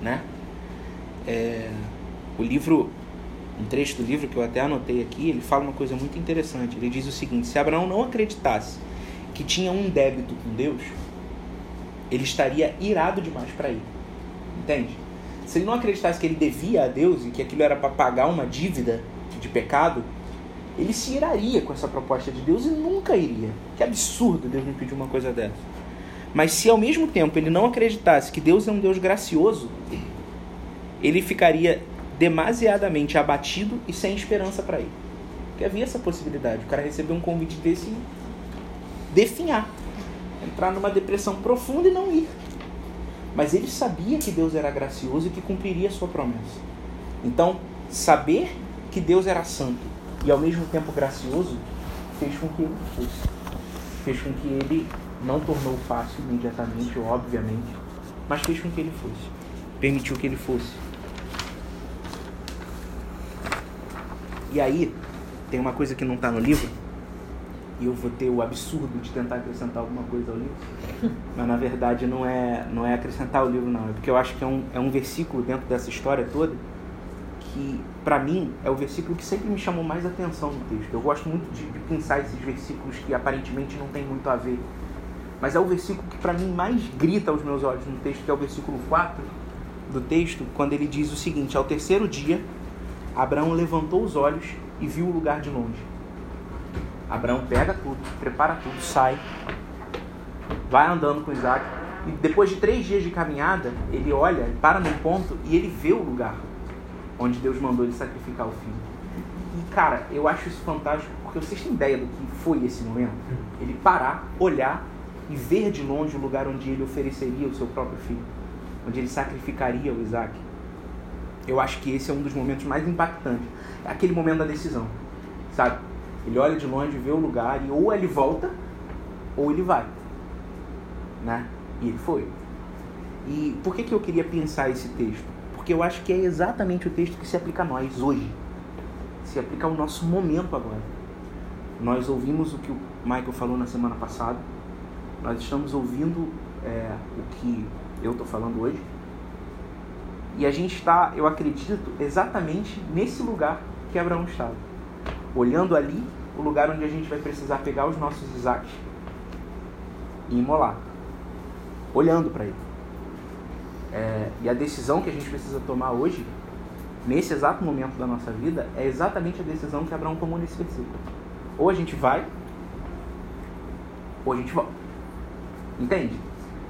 né? É, o livro, um trecho do livro que eu até anotei aqui, ele fala uma coisa muito interessante. Ele diz o seguinte: se Abraão não acreditasse que tinha um débito com Deus, ele estaria irado demais para ir. Entende? Se ele não acreditasse que ele devia a Deus e que aquilo era para pagar uma dívida de pecado, ele se iraria com essa proposta de Deus e nunca iria. Que absurdo Deus me pedir uma coisa dessa. Mas se ao mesmo tempo ele não acreditasse que Deus é um Deus gracioso, ele ficaria demasiadamente abatido e sem esperança para ir. Porque havia essa possibilidade. O cara recebeu um convite desse e definhar, entrar numa depressão profunda e não ir. Mas ele sabia que Deus era gracioso e que cumpriria a sua promessa. Então, saber que Deus era santo e ao mesmo tempo gracioso fez com que ele fosse. Fez com que ele não tornou fácil imediatamente, obviamente, mas fez com que ele fosse. Permitiu que ele fosse. E aí, tem uma coisa que não está no livro, e eu vou ter o absurdo de tentar acrescentar alguma coisa ao livro, mas na verdade não é, não é acrescentar o livro, não, é porque eu acho que é um, é um versículo dentro dessa história toda que, para mim, é o versículo que sempre me chamou mais atenção no texto. Eu gosto muito de, de pensar esses versículos que aparentemente não tem muito a ver, mas é o versículo que, para mim, mais grita aos meus olhos no texto, que é o versículo 4 do texto, quando ele diz o seguinte: Ao terceiro dia, Abraão levantou os olhos e viu o lugar de longe. Abraão pega tudo, prepara tudo, sai, vai andando com Isaac. E depois de três dias de caminhada, ele olha, para num ponto e ele vê o lugar onde Deus mandou ele sacrificar o filho. E cara, eu acho isso fantástico porque vocês têm ideia do que foi esse momento? Ele parar, olhar e ver de longe o lugar onde ele ofereceria o seu próprio filho, onde ele sacrificaria o Isaac. Eu acho que esse é um dos momentos mais impactantes. É aquele momento da decisão, sabe? Ele olha de longe, vê o lugar e ou ele volta ou ele vai, né? E ele foi. E por que, que eu queria pensar esse texto? Porque eu acho que é exatamente o texto que se aplica a nós hoje. Se aplica ao nosso momento agora. Nós ouvimos o que o Michael falou na semana passada. Nós estamos ouvindo é, o que eu estou falando hoje. E a gente está, eu acredito, exatamente nesse lugar que Abraão estava. Olhando ali o lugar onde a gente vai precisar pegar os nossos Isaacs e imolar. Olhando para ele. É, e a decisão que a gente precisa tomar hoje, nesse exato momento da nossa vida, é exatamente a decisão que Abraão tomou nesse versículo. Ou a gente vai, ou a gente volta. Entende?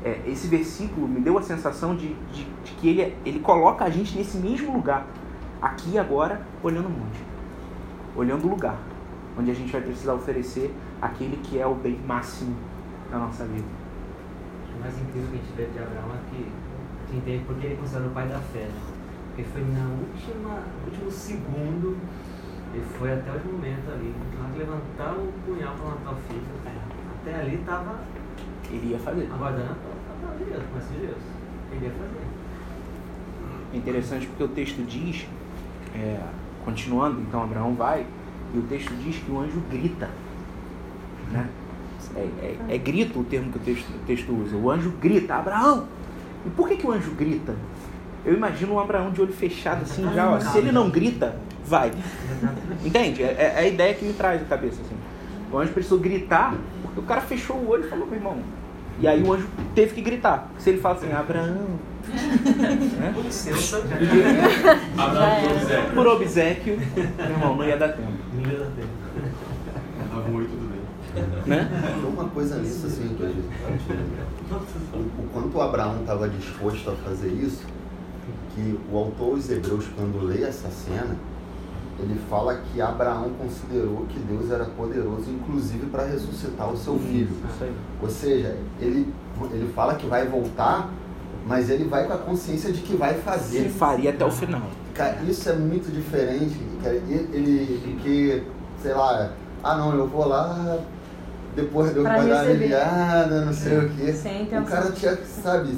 É, esse versículo me deu a sensação de, de, de, que ele, ele coloca a gente nesse mesmo lugar, aqui agora, olhando o monte, olhando o lugar, onde a gente vai precisar oferecer aquele que é o bem máximo da nossa vida. O mais incrível que a gente vê de Abraão é que gente entende porque ele é considerado o pai da fé, né? Porque foi na última, último segundo, ele foi até o momento ali, levantar o punhal para matar o filho. Até ali estava ele ia fazer. Aguardando a de Deus, mas de Deus. Ele ia fazer. É interessante porque o texto diz, é, continuando, então Abraão vai, e o texto diz que o anjo grita. Né? É, é, é grito o termo que o texto, o texto usa. O anjo grita, Abraão! E por que, que o anjo grita? Eu imagino um Abraão de olho fechado assim já, ó. Se ele não grita, vai. Entende? É, é a ideia que me traz à cabeça assim. O anjo precisou gritar, porque o cara fechou o olho e falou, meu irmão. E aí o anjo teve que gritar. Se ele fala assim, Abraão. Né? Abraão Por obsequio, meu irmão, não ia dar tempo. Não ia dar tempo. Tava muito tudo bem. Né? Tem uma coisa nisso, assim, que a gente o, o quanto o Abraão estava disposto a fazer isso, que o autor aos Hebreus, quando lê essa cena, ele fala que Abraão considerou que Deus era poderoso, inclusive para ressuscitar o seu filho. Ou seja, ele, ele fala que vai voltar, mas ele vai com a consciência de que vai fazer. Ele faria até o final. Cara, isso é muito diferente, cara. Ele, que, sei lá, ah não, eu vou lá, depois Deus Pra vai dar uma aliviada, não sei o quê. Sem O cara tinha, sabe,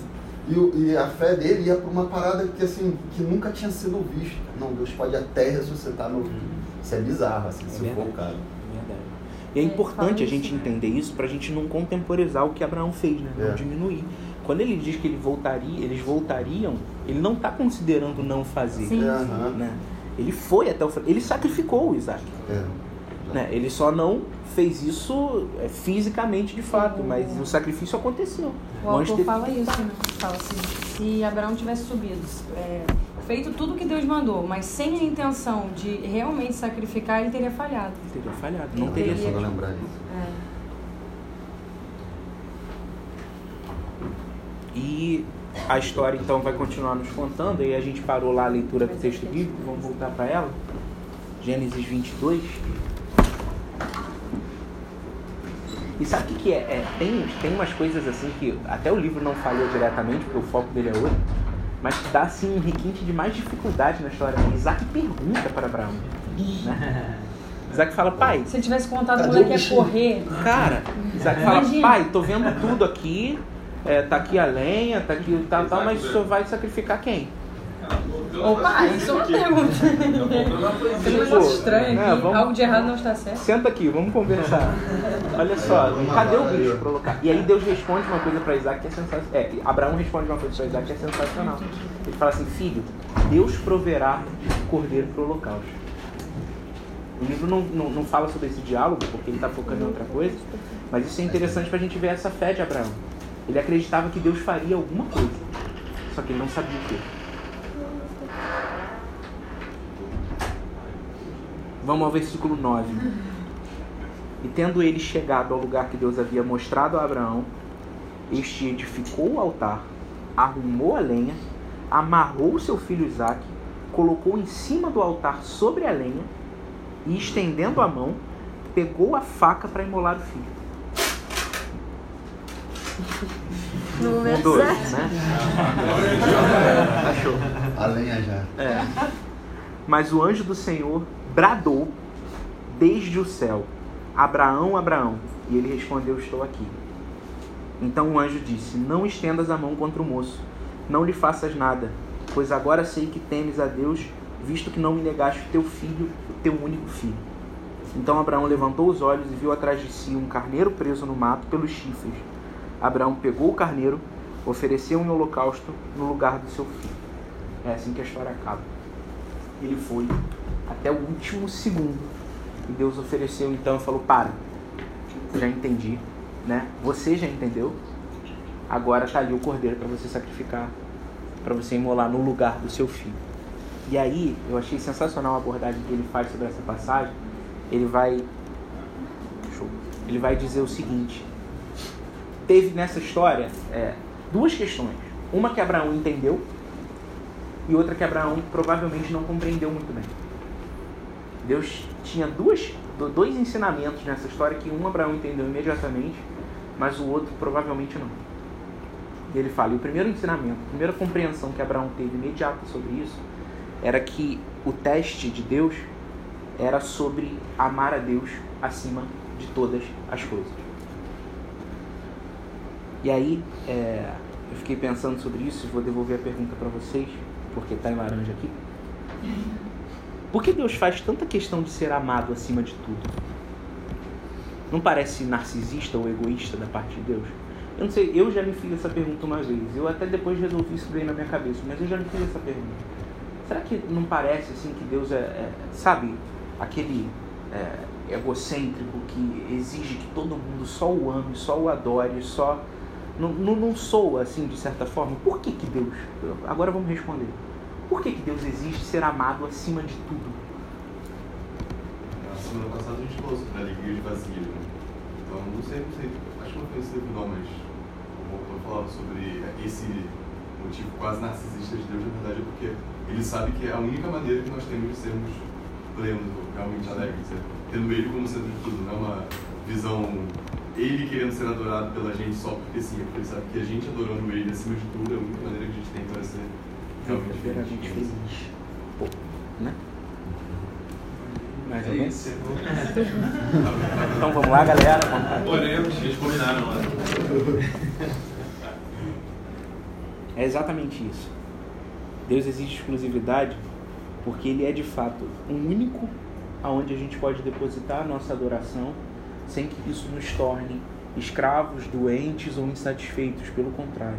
e, e a fé dele ia para uma parada que assim, que nunca tinha sido vista. Não, Deus pode até ressuscitar filho. Isso é bizarro, assim, se for o caso. Verdade. E é É, importante a gente isso, né? entender isso para a gente não contemporizar o que Abraão fez, né? Não É. diminuir. Quando ele diz que ele voltaria, eles voltariam, ele não está considerando não fazer. Sim. Aham. Né? Ele foi até o final. Ele sacrificou o Isaac. É. Né? Ele só não fez isso é, fisicamente de fato, mas o sacrifício aconteceu. O autor teve fala isso, né? Fala assim, se Abraão tivesse subido, é, feito tudo que Deus mandou, mas sem a intenção de realmente sacrificar, ele teria falhado. Teria falhado, não Ele teria teria- Só lembrar disso. É. E a história então vai continuar nos contando, e a gente parou lá a leitura do texto bíblico, vamos voltar para ela. Gênesis 22. E sabe o que, que é? É, tem, tem umas coisas assim que até o livro não falou diretamente, porque o foco dele é outro, mas que dá assim um requinte de mais dificuldade na história. Isaac pergunta para Abraão. Né? Isaac fala, pai, Se ele tivesse contado Cadê quando ele o ia correr, Cara, Isaac fala, Imagina. pai, tô vendo tudo aqui, é, tá aqui a lenha, tá aqui o tal, tal, mas o senhor vai sacrificar quem? Ô pai, isso é uma pergunta. Tem um negócio estranho É, aqui. vamos- Algo de errado não está certo. Senta aqui, vamos conversar. Olha só, cadê o bicho pra colocar? E aí Deus responde uma coisa pra Isaac que é sensacional. É, Abraão responde uma coisa pra Isaac que é sensacional. Ele fala assim, filho, Deus proverá cordeiro pro holocausto. O livro não, não, não fala sobre esse diálogo, porque ele está focando em outra coisa, mas isso é interessante para a gente ver essa fé de Abraão. Ele acreditava que Deus faria alguma coisa, só que ele não sabia o que. Vamos ao versículo 9. E tendo ele chegado ao lugar que Deus havia mostrado a Abraão, este edificou o altar, arrumou a lenha, amarrou seu filho Isaque, colocou em cima do altar sobre a lenha e, estendendo a mão, pegou a faca para imolar o filho. No momento Mudou, certo. né? Achou. A lenha já. É. Mas o anjo do Senhor bradou desde o céu: Abraão, Abraão. E ele respondeu: Estou aqui. Então o anjo disse: Não estendas a mão contra o moço, não lhe faças nada, pois agora sei que temes a Deus, visto que não me negaste o teu filho, o teu único filho. Então Abraão levantou os olhos e viu atrás de si um carneiro preso no mato pelos chifres. Abraão pegou o carneiro, ofereceu um holocausto no lugar do seu filho. É assim que a história acaba. Ele foi até o último segundo e Deus ofereceu então e falou: Para, já entendi, né? Você já entendeu? Agora tá ali o cordeiro para você sacrificar, para você imolar no lugar do seu filho. E aí eu achei sensacional a abordagem que ele faz sobre essa passagem. Ele vai, ele vai dizer o seguinte: teve nessa história é, duas questões. Uma que Abraão entendeu e outra que Abraão provavelmente não compreendeu muito bem. Deus tinha duas, do- dois ensinamentos nessa história que um Abraão entendeu imediatamente, mas o outro provavelmente não. E ele fala, e o primeiro ensinamento, a primeira compreensão que Abraão teve imediata sobre isso, era que o teste de Deus era sobre amar a Deus acima de todas as coisas. E aí, é, eu fiquei pensando sobre isso e vou devolver a pergunta para vocês, porque está em laranja aqui. Por que Deus faz tanta questão de ser amado acima de tudo? Não parece narcisista ou egoísta da parte de Deus? Eu não sei, eu já me fiz essa pergunta uma vez. Eu até depois resolvi isso bem na minha cabeça, mas eu já me fiz essa pergunta. Será que não parece assim que Deus é, é, sabe, aquele é, egocêntrico que exige que todo mundo só o ame, só o adore, só não, não, não soa assim de certa forma? Por que que Deus? Agora vamos responder. Por que que Deus exige ser amado acima de tudo? Na semana passada a gente falou sobre a alegria de vazio, né? Então, não sei, não sei, acho que não foi esse não, mas o autor falava sobre esse motivo quase narcisista de Deus, na verdade, é porque ele sabe que é a única maneira que nós temos de sermos plenos, realmente alegres, é tendo ele como centro de tudo, não é uma visão, ele querendo ser adorado pela gente só porque sim, é porque ele sabe que a gente adorando ele acima de tudo é a única maneira que a gente tem para ser realmente a feliz. gente feliz. Pô, né? Mais É menos? isso. Então vamos lá, galera. Oremos, eles combinaram lá. É exatamente isso. Deus exige exclusividade porque Ele é de fato o único aonde a gente pode depositar a nossa adoração sem que isso nos torne escravos, doentes ou insatisfeitos. Pelo contrário,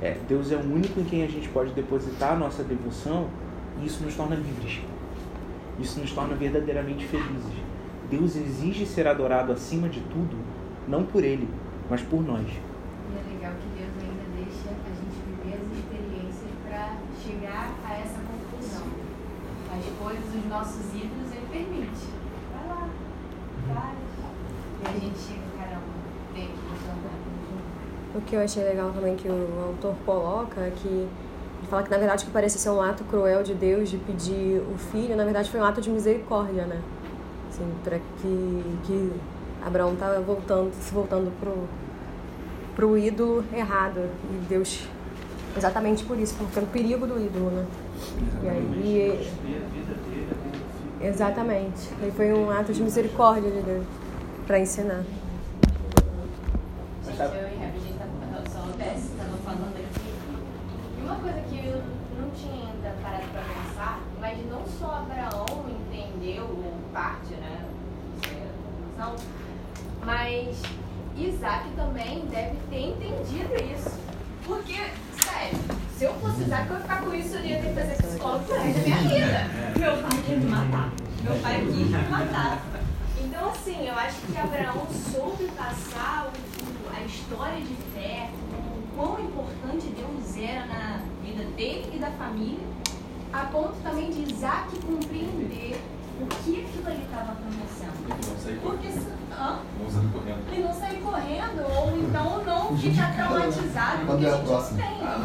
é, Deus é o único em quem a gente pode depositar a nossa devoção e isso nos torna livres. Isso nos torna verdadeiramente felizes. Deus exige ser adorado acima de tudo, não por ele, mas por nós. E é legal que Deus ainda deixa a gente viver as experiências para chegar a essa conclusão. As coisas, os nossos ídolos, ele permite. Vai lá, faz. E a gente chega, caramba, tem que O que eu achei legal também que o autor coloca é que ele fala que na verdade que parecia ser um ato cruel de Deus de pedir o filho, na verdade foi um ato de misericórdia, né? Assim, para que, que Abraão estava voltando, se voltando pro, pro ídolo errado. E Deus, exatamente por isso, pelo perigo do ídolo, né? E aí, exatamente. E foi um ato de misericórdia de Deus para ensinar. Gente, eu e a gente tá só estava falando aqui. E uma coisa que eu não tinha ainda parado para pensar, mas não só Abraão entendeu, ou parte, né? Não mas Isaac também deve ter entendido isso. Porque, sério, se eu fosse Isaac, eu ia ficar com isso, eu ia ter que fazer psicólogo pro resto da minha vida. Meu pai quer me matar. Meu pai quis me matar. Então, assim, eu acho que Abraão soube passar o- a história de fé, o quão importante Deus era na vida dele e da família, a ponto também de Isaac compreender o que aquilo ali estava acontecendo. Porque se, hã? E não sair correndo, ou então não ficar traumatizado, porque é a a gente tem Ah,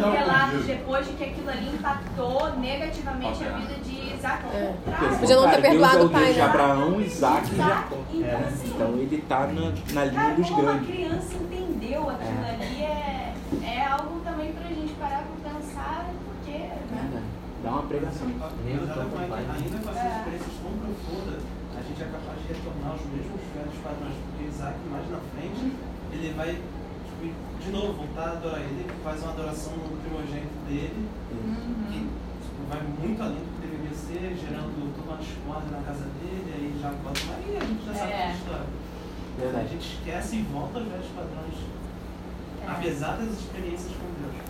não, relatos depois de que aquilo ali impactou negativamente a vida de Isaac. Contrário. Podia não ter perdoado é o pai, de né? Abraão, Isaac e Jacó. Então, assim, Então ele tá na, na linha dos grandes. criança entendeu aquilo ali é, é algo também pra gente parar pra pensar, porque, né? Dá uma pregação. Mas olha, Mike, ainda com essas experiências tão profundas, a gente é capaz de retornar aos mesmos velhos padrões, porque Isaac, mais na frente, ele vai, tipo, de novo, voltar a adorar ele, faz uma adoração no primogênito dele, que tipo, vai muito além do que deveria ser, gerando toda uma discórdia na casa dele, aí já bota Maria, a gente já sabe É. a história. Verdade. A gente esquece e volta aos velhos padrões, É. apesar das experiências com Deus.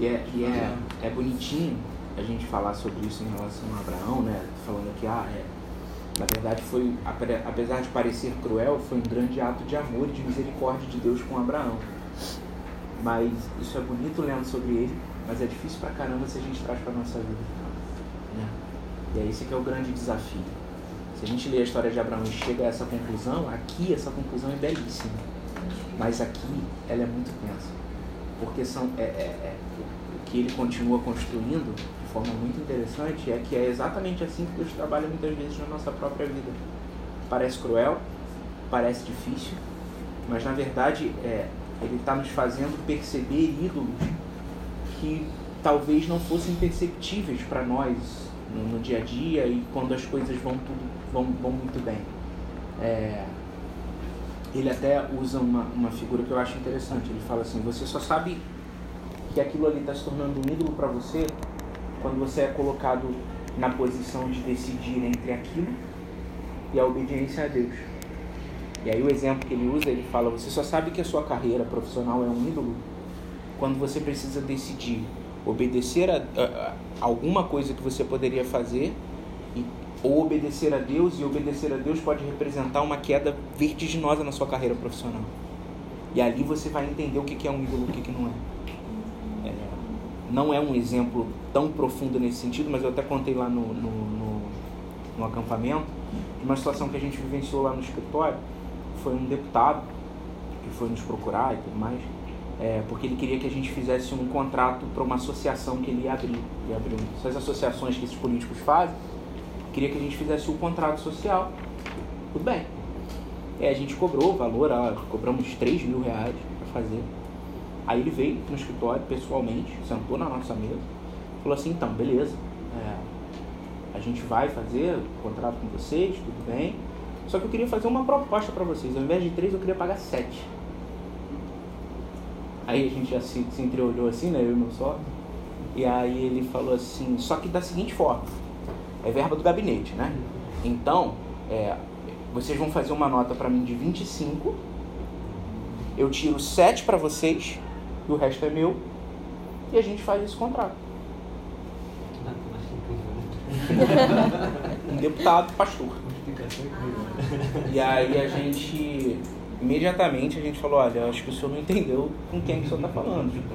E é, e é, é bonitinho a gente falar sobre isso em relação a Abraão, né? Falando que, ah, é, na verdade foi, apesar de parecer cruel, foi um grande ato de amor e de misericórdia de Deus com Abraão. Mas isso é bonito lendo sobre ele, mas é difícil pra caramba se a gente traz pra nossa vida. Né? E é esse que é o grande desafio. Se a gente lê a história de Abraão e chega a essa conclusão, aqui essa conclusão é belíssima. Mas aqui ela é muito tensa. Porque são, é, é- é- que ele continua construindo de forma muito interessante é que é exatamente assim que Deus trabalha muitas vezes na nossa própria vida. Parece cruel, parece difícil, mas na verdade é, ele está nos fazendo perceber ídolos que talvez não fossem perceptíveis para nós no, no dia a dia e quando as coisas vão tudo vão, vão muito bem. É, ele até usa uma, uma figura que eu acho interessante. Ele fala assim: você só sabe que aquilo ali está se tornando um ídolo para você quando você é colocado na posição de decidir entre aquilo e a obediência a Deus. E aí o exemplo que ele usa, ele fala: você só sabe que a sua carreira profissional é um ídolo quando você precisa decidir obedecer a, a- a alguma coisa que você poderia fazer e, ou obedecer a Deus e obedecer a Deus pode representar uma queda vertiginosa na sua carreira profissional. E ali você vai entender o que é um ídolo e o que não é. Não é um exemplo tão profundo nesse sentido, mas eu até contei lá no, no, no, no acampamento de uma situação que a gente vivenciou lá no escritório. Foi um deputado que foi nos procurar e tudo mais, é, porque ele queria que a gente fizesse um contrato para uma associação que ele ia abrir. Ia abrir essas associações que esses políticos fazem, queria que a gente fizesse o contrato social. Tudo bem. É, a gente cobrou o valor, ah, cobramos 3 mil reais para fazer. Aí ele veio no escritório pessoalmente, sentou na nossa mesa, falou assim, então, beleza, é, a gente vai fazer o contrato com vocês, tudo bem. Só que eu queria fazer uma proposta para vocês. Ao invés de três, eu queria pagar sete. Aí a gente já se, se entreolhou assim, né? Eu e meu sócio. E aí ele falou assim, só que da seguinte forma, é verba do gabinete, né? Então, é, vocês vão fazer uma nota para mim de 25, eu tiro 7 para vocês, e o resto é meu, e a gente faz esse contrato. deputado, pastor. Incrível. E aí a gente, imediatamente a gente falou, olha, acho que o senhor não entendeu com quem que o senhor está falando. tipo,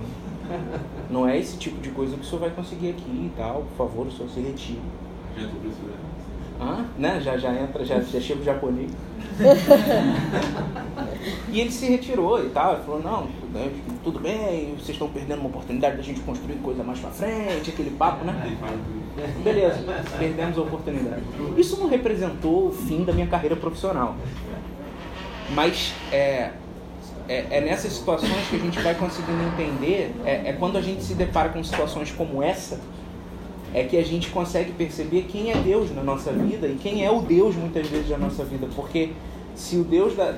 Não é esse tipo de coisa que o senhor vai conseguir aqui e tal, por favor, o senhor se retire. Já tô precisando. Ah, né? Já, já entra, já, já chega o japonês. e ele se retirou e tal. Ele falou, não, tudo bem, vocês estão perdendo uma oportunidade da gente construir coisa mais pra frente, aquele papo, né? Beleza, perdemos a oportunidade. Isso não representou o fim da minha carreira profissional. Mas é, é, é nessas situações que a gente vai conseguindo entender, é, é quando a gente se depara com situações como essa, é que a gente consegue perceber quem é Deus na nossa vida e quem é o Deus muitas vezes da nossa vida. Porque se o Deus da,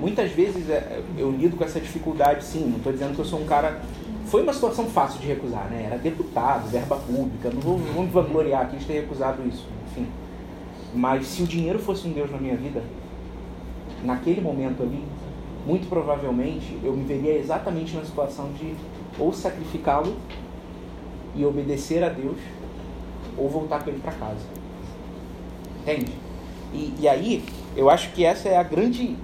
muitas vezes é, eu lido com essa dificuldade, sim, não estou dizendo que eu sou um cara. Foi uma situação fácil de recusar, né? Era deputado, verba pública, não vou, vou me vangloriar aqui de ter recusado isso, enfim. Mas se o dinheiro fosse um Deus na minha vida, naquele momento ali, muito provavelmente eu me veria exatamente na situação de ou sacrificá-lo e obedecer a Deus, ou voltar com ele para casa. Entende? E, e aí, eu acho que essa é a grande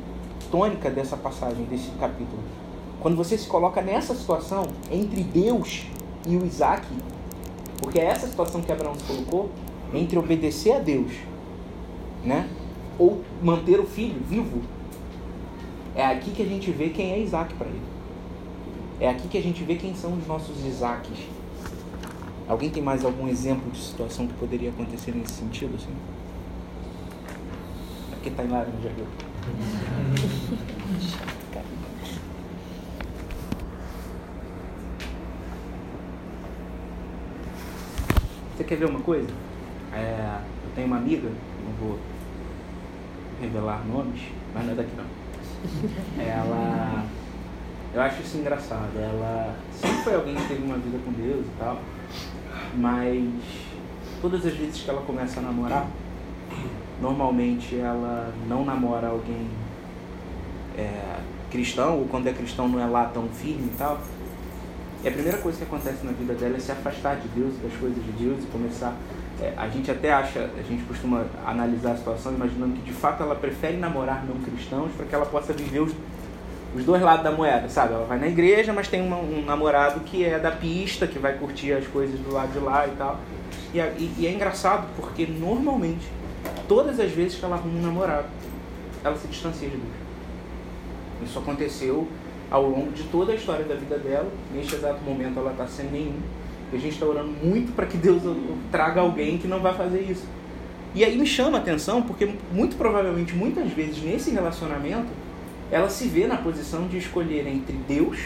tônica dessa passagem, desse capítulo. Quando você se coloca nessa situação entre Deus e o Isaac, porque é essa situação que Abraão se colocou, entre obedecer a Deus, né? Ou manter o filho vivo, é aqui que a gente vê quem é Isaac para ele. É aqui que a gente vê quem são os nossos Isaques. Alguém tem mais algum exemplo de situação que poderia acontecer nesse sentido? Assim? Aqui tá em laranja? Você quer ver uma coisa? É, eu tenho uma amiga, não vou revelar nomes, mas não é daqui não. Ela. Eu acho isso engraçado. Ela sempre foi alguém que teve uma vida com Deus e tal, mas todas as vezes que ela começa a namorar, normalmente ela não namora alguém é, cristão, ou quando é cristão não é lá tão firme e tal. E a primeira coisa que acontece na vida dela é se afastar de Deus, das coisas de Deus e começar. é, a gente até acha, a gente costuma analisar a situação imaginando que de fato ela prefere namorar não cristãos para que ela possa viver os, os dois lados da moeda, sabe? Ela vai na igreja, mas tem uma- um namorado que é da pista, que vai curtir as coisas do lado de lá e tal. E, e- e é engraçado porque normalmente, todas as vezes que ela arruma um namorado, ela se distancia de Deus. Isso aconteceu ao longo de toda a história da vida dela. Neste exato momento ela está sem nenhum. E a gente está orando muito para que Deus traga alguém que não vai fazer isso. E aí me chama a atenção porque muito provavelmente, muitas vezes nesse relacionamento, ela se vê na posição de escolher entre Deus,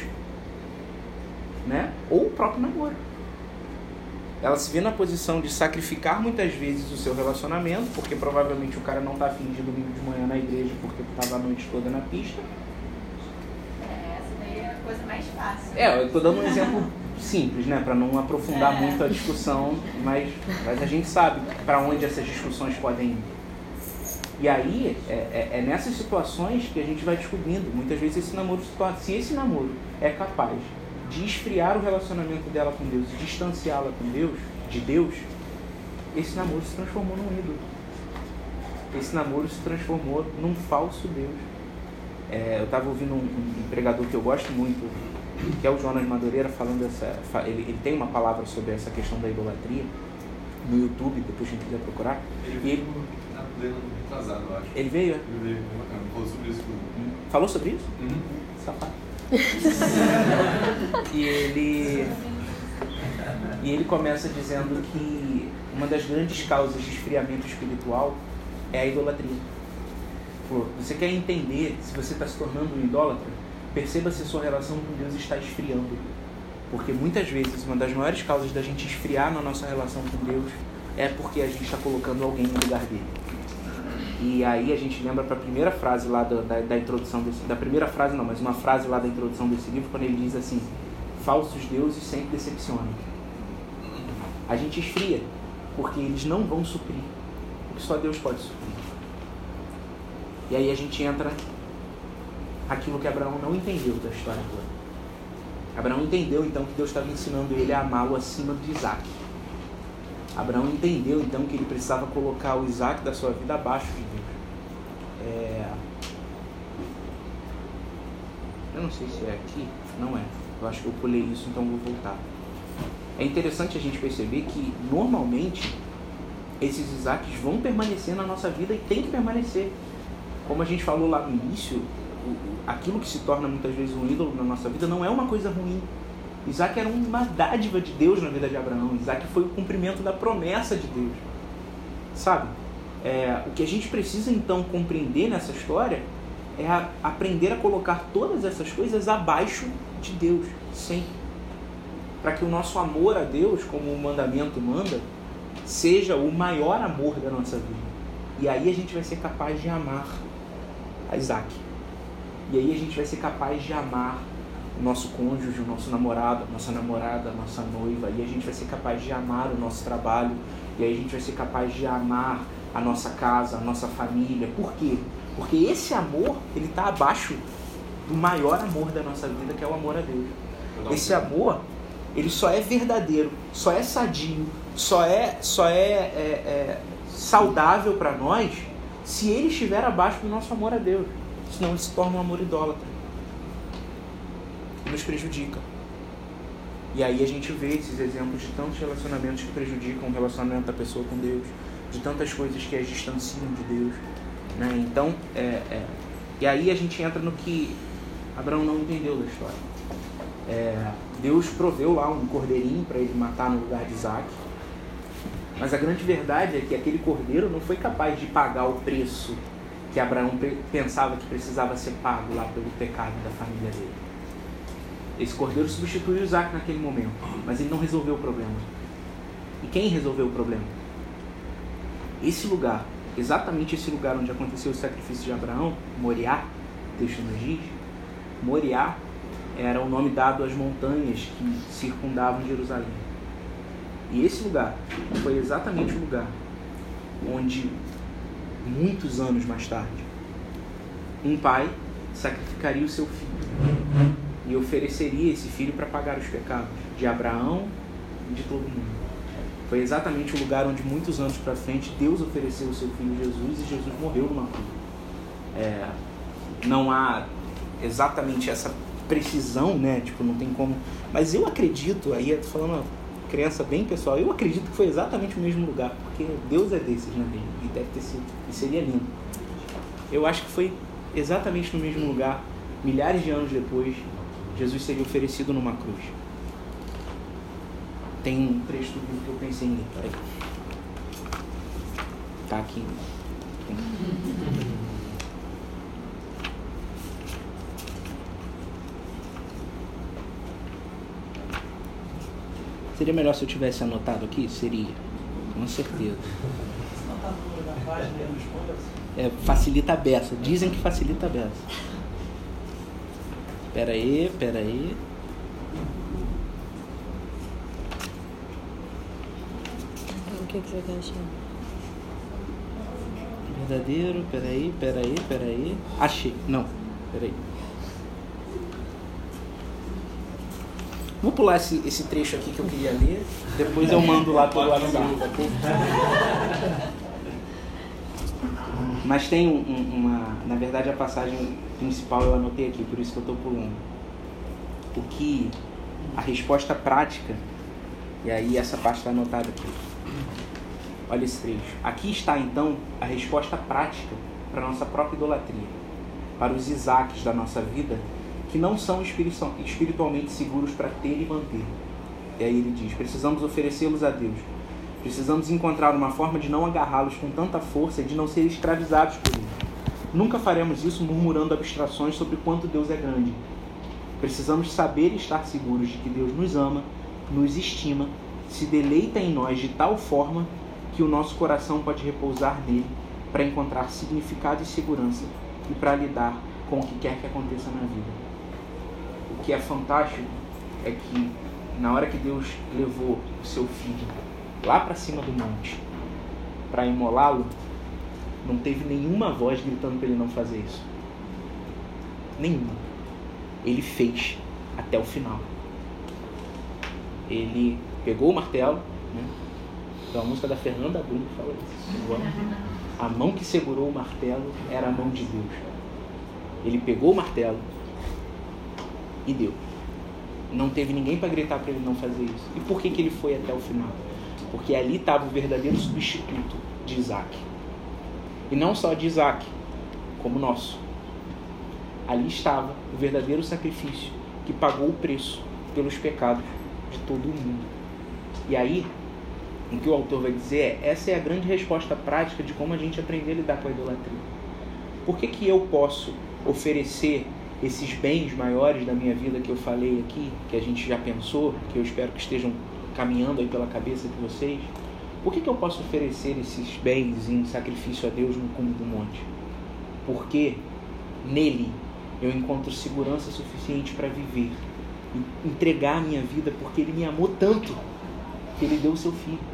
né, ou o próprio namoro. Ela se vê na posição de sacrificar muitas vezes o seu relacionamento, porque provavelmente o cara não está afim de domingo de manhã na igreja porque estava a noite toda na pista. É, essa daí é a coisa mais fácil. É, eu tô dando um exemplo simples, né, para não aprofundar É. muito a discussão, mas, mas a gente sabe para onde essas discussões podem ir. E aí, é, é- é nessas situações que a gente vai descobrindo. Muitas vezes esse namoro se torna. Se esse namoro é capaz de esfriar o relacionamento dela com Deus e distanciá-la com Deus, de Deus, esse namoro se transformou num ídolo. Esse namoro se transformou num falso Deus. É, eu estava ouvindo um, um pregador que eu gosto muito, que é o Jonas Madureira, falando essa. Ele, ele tem uma palavra sobre essa questão da idolatria no YouTube, depois quem quiser procurar. E ele, lendo retrasado, eu acho. ele veio, é? Ele veio, bacana, falou sobre isso comigo. falou sobre isso? Uhum. Safado. e ele e ele começa dizendo que uma das grandes causas de esfriamento espiritual é a idolatria. Pô, Você quer entender se você está se tornando um idólatra? Perceba se a sua relação com Deus está esfriando. Porque muitas vezes uma das maiores causas da gente esfriar na nossa relação com Deus é porque a gente está colocando alguém no lugar dele. E aí a gente lembra para a primeira frase lá da, da, da introdução desse, da primeira frase não, mas uma frase lá da introdução desse livro quando ele diz assim: falsos deuses sempre decepcionam. A gente esfria porque eles não vão suprir o que só Deus pode suprir. E aí a gente entra aquilo que Abraão não entendeu da história toda. Abraão entendeu então que Deus estava ensinando ele a amá-lo acima de Isaac. Abraão entendeu então que ele precisava colocar o Isaac da sua vida abaixo de. É... Eu não sei se é aqui, não é. Eu acho que eu pulei isso, então vou voltar. É interessante a gente perceber que normalmente esses Isaacs vão permanecer na nossa vida e tem que permanecer. Como a gente falou lá no início, aquilo que se torna muitas vezes um ídolo na nossa vida não é uma coisa ruim. Isaac era uma dádiva de Deus na vida de Abraão. Isaac foi o cumprimento da promessa de Deus. Sabe? É, o que a gente precisa então compreender nessa história é a, aprender a colocar todas essas coisas abaixo de Deus, sempre. Para que o nosso amor a Deus, como o mandamento manda, seja o maior amor da nossa vida. E aí a gente vai ser capaz de amar a Isaac. E aí a gente vai ser capaz de amar o nosso cônjuge, o nosso namorado, a nossa namorada, a nossa noiva. E a gente vai ser capaz de amar o nosso trabalho. E aí a gente vai ser capaz de amar a nossa casa, a nossa família. Por quê? Porque esse amor, ele está abaixo do maior amor da nossa vida, que é o amor a Deus. Esse amor, ele só é verdadeiro, só é sadio, só é, só é, é, é saudável para nós se ele estiver abaixo do nosso amor a Deus. Senão ele se torna um amor idólatra. E nos prejudica. E aí a gente vê esses exemplos de tantos relacionamentos que prejudicam o relacionamento da pessoa com Deus, de tantas coisas que as distanciam de Deus. Né? Então, é, é, e aí a gente entra no que Abraão não entendeu da história. É, Deus proveu lá um cordeirinho para ele matar no lugar de Isaac. Mas a grande verdade é que aquele cordeiro não foi capaz de pagar o preço que Abraão pensava que precisava ser pago lá pelo pecado da família dele. Esse cordeiro substituiu Isaac naquele momento, mas ele não resolveu o problema. E quem resolveu o problema? Esse lugar, exatamente esse lugar onde aconteceu o sacrifício de Abraão, Moriá, texto nos diz, Moriá era o nome dado às montanhas que circundavam Jerusalém. E esse lugar foi exatamente o lugar onde, muitos anos mais tarde, um pai sacrificaria o seu filho e ofereceria esse filho para pagar os pecados de Abraão e de todo mundo. Foi exatamente o lugar onde, muitos anos para frente, Deus ofereceu o seu filho Jesus e Jesus morreu numa cruz. É, não há exatamente essa precisão, né? Tipo, não tem como. Mas eu acredito, aí eu tô falando crença bem pessoal, eu acredito que foi exatamente o mesmo lugar, porque Deus é desses, né? E deve ter sido, e seria lindo. Eu acho que foi exatamente no mesmo lugar, milhares de anos depois, Jesus seria oferecido numa cruz. Tem um trecho do livro que eu pensei em ler, peraí. Tá aqui. Tem. Seria melhor se eu tivesse anotado aqui? Seria, com certeza. É, facilita a beça. Dizem que facilita a beça. Pera aí, pera aí. O que, que você quer achar? Verdadeiro, peraí, peraí, peraí. Achei. Não, peraí. Vou pular esse, esse trecho aqui que eu queria ler, depois eu mando lá pelo WhatsApp. Mas tem um, uma. Na verdade, a passagem principal eu anotei aqui, por isso que eu estou pulando. O que. A resposta prática, e aí essa parte está anotada aqui. Olha. Aqui está então a resposta prática para a nossa própria idolatria, para os Isaques da nossa vida que não são espiritualmente seguros para ter e manter. E aí ele diz: precisamos oferecê-los a Deus. Precisamos encontrar uma forma de não agarrá-los com tanta força e de não ser escravizados por ele. Nunca faremos isso murmurando abstrações sobre quanto Deus é grande. Precisamos saber e estar seguros de que Deus nos ama, nos estima, se deleita em nós de tal forma que o nosso coração pode repousar nele para encontrar significado e segurança e para lidar com o que quer que aconteça na vida que é fantástico é que na hora que Deus levou o seu filho lá para cima do monte para imolá-lo, não teve nenhuma voz gritando para ele não fazer isso. Nenhuma. Ele fez até o final. Ele pegou o martelo, né? Então a música da Fernanda Brum fala isso. A mão que segurou o martelo era a mão de Deus. Ele pegou o martelo e deu. Não teve ninguém para gritar para ele não fazer isso. E por que, que ele foi até o final? Porque ali estava o verdadeiro substituto de Isaac. E não só de Isaac, como nosso. Ali estava o verdadeiro sacrifício que pagou o preço pelos pecados de todo o mundo. E aí, o que o autor vai dizer é: essa é a grande resposta prática de como a gente aprender a lidar com a idolatria. Por que, que eu posso oferecer esses bens maiores da minha vida que eu falei aqui, que a gente já pensou, que eu espero que estejam caminhando aí pela cabeça de vocês? Por que, que eu posso oferecer esses bens em sacrifício a Deus no cume do monte? Porque nele eu encontro segurança suficiente para viver, entregar a minha vida, porque Ele me amou tanto que Ele deu o seu filho.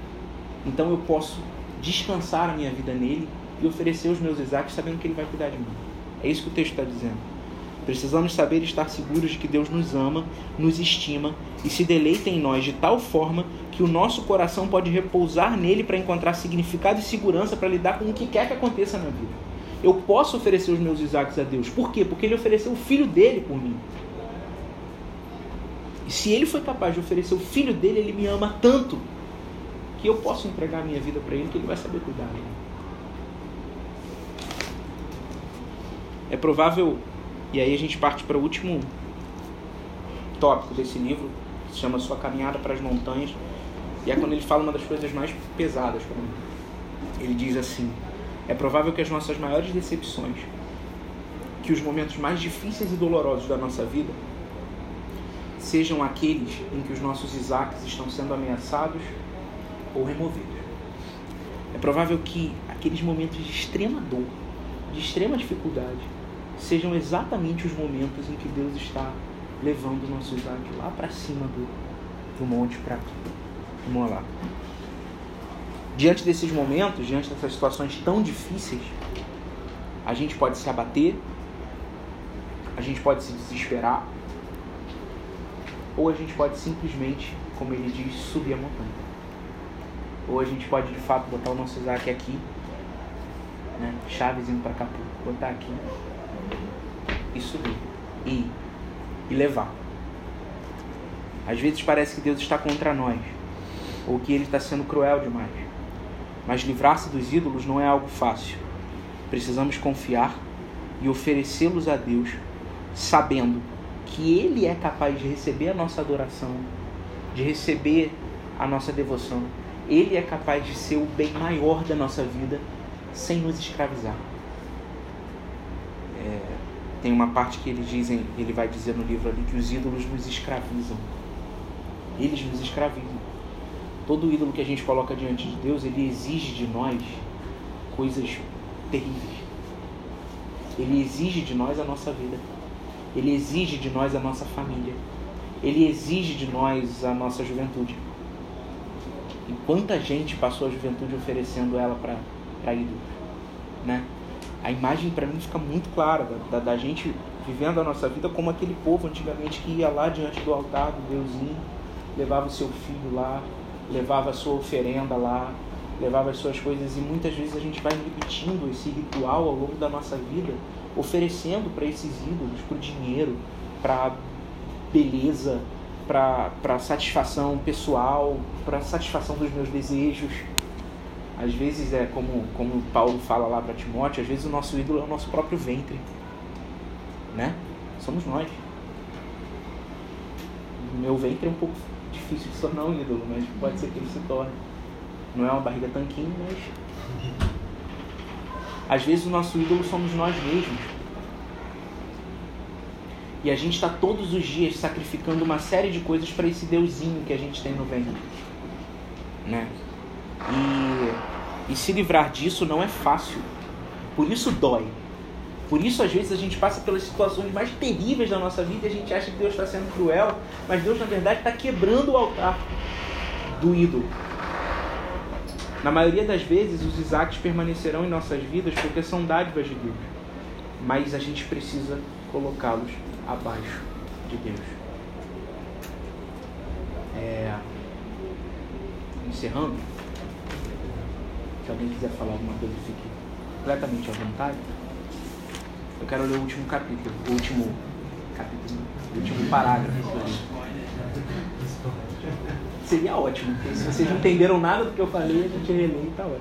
Então eu posso descansar a minha vida nele e oferecer os meus Isaacs sabendo que Ele vai cuidar de mim. É isso que o texto está dizendo. Precisamos saber estar seguros de que Deus nos ama, nos estima e se deleita em nós de tal forma que o nosso coração pode repousar nele para encontrar significado e segurança para lidar com o que quer que aconteça na vida. Eu posso oferecer os meus Isaacs a Deus. Por quê? Porque ele ofereceu o filho dele por mim. E se ele foi capaz de oferecer o filho dele, ele me ama tanto que eu posso entregar minha vida para ele, que ele vai saber cuidar dele. É provável, e aí a gente parte para o último tópico desse livro, que se chama Sua Caminhada para as Montanhas, e é quando ele fala uma das coisas mais pesadas para mim. Ele diz assim: É provável que as nossas maiores decepções, que os momentos mais difíceis e dolorosos da nossa vida, sejam aqueles em que os nossos Isaacs estão sendo ameaçados ou removidos. É provável que aqueles momentos de extrema dor, de extrema dificuldade, sejam exatamente os momentos em que Deus está levando o nosso Isaac lá para cima do, do monte para lá. Diante desses momentos, diante dessas situações tão difíceis, a gente pode se abater, a gente pode se desesperar, ou a gente pode simplesmente, como ele diz, subir a montanha. Ou a gente pode de fato botar o nosso Isaac aqui, né? chavezinho para capô, botar aqui e subir e, e levar. Às vezes parece que Deus está contra nós, ou que Ele está sendo cruel demais. Mas livrar-se dos ídolos não é algo fácil. Precisamos confiar e oferecê-los a Deus, sabendo que Ele é capaz de receber a nossa adoração, de receber a nossa devoção. Ele é capaz de ser o bem maior da nossa vida sem nos escravizar. É, tem uma parte que ele, dizem, ele vai dizer no livro ali que os ídolos nos escravizam. Eles nos escravizam. Todo ídolo que a gente coloca diante de Deus, ele exige de nós coisas terríveis. Ele exige de nós a nossa vida. Ele exige de nós a nossa família. Ele exige de nós a nossa juventude. E quanta gente passou a juventude oferecendo ela para ídolos, né? A imagem para mim fica muito clara da, da, da, gente vivendo a nossa vida como aquele povo antigamente que ia lá diante do altar do Deusinho, levava o seu filho lá, levava a sua oferenda lá, levava as suas coisas e muitas vezes a gente vai repetindo esse ritual ao longo da nossa vida oferecendo para esses ídolos, para o dinheiro, para beleza, para satisfação pessoal, para satisfação dos meus desejos. Às vezes é como, como Paulo fala lá para Timóteo, às vezes o nosso ídolo é o nosso próprio ventre. Né? Somos nós. Meu ventre é um pouco difícil de se tornar um ídolo, mas pode ser que ele se torne. Não é uma barriga tanquinho, mas às vezes o nosso ídolo somos nós mesmos. E a gente está todos os dias sacrificando uma série de coisas para esse deusinho que a gente tem no ventre. Né? E, e se livrar disso não é fácil. Por isso dói. Por isso, às vezes, a gente passa pelas situações mais terríveis da nossa vida e a gente acha que Deus está sendo cruel, mas Deus, na verdade, está quebrando o altar do ídolo. Na maioria das vezes, os Isaacs permanecerão em nossas vidas porque são dádivas de Deus. Mas a gente precisa colocá-los abaixo de Deus. É... Encerrando, Se alguém quiser falar alguma coisa, fique completamente à vontade. Eu quero ler o último capítulo, o último capítulo, o último parágrafo. Seria ótimo, porque se vocês não entenderam nada do que eu falei, a gente relê e tá ótimo.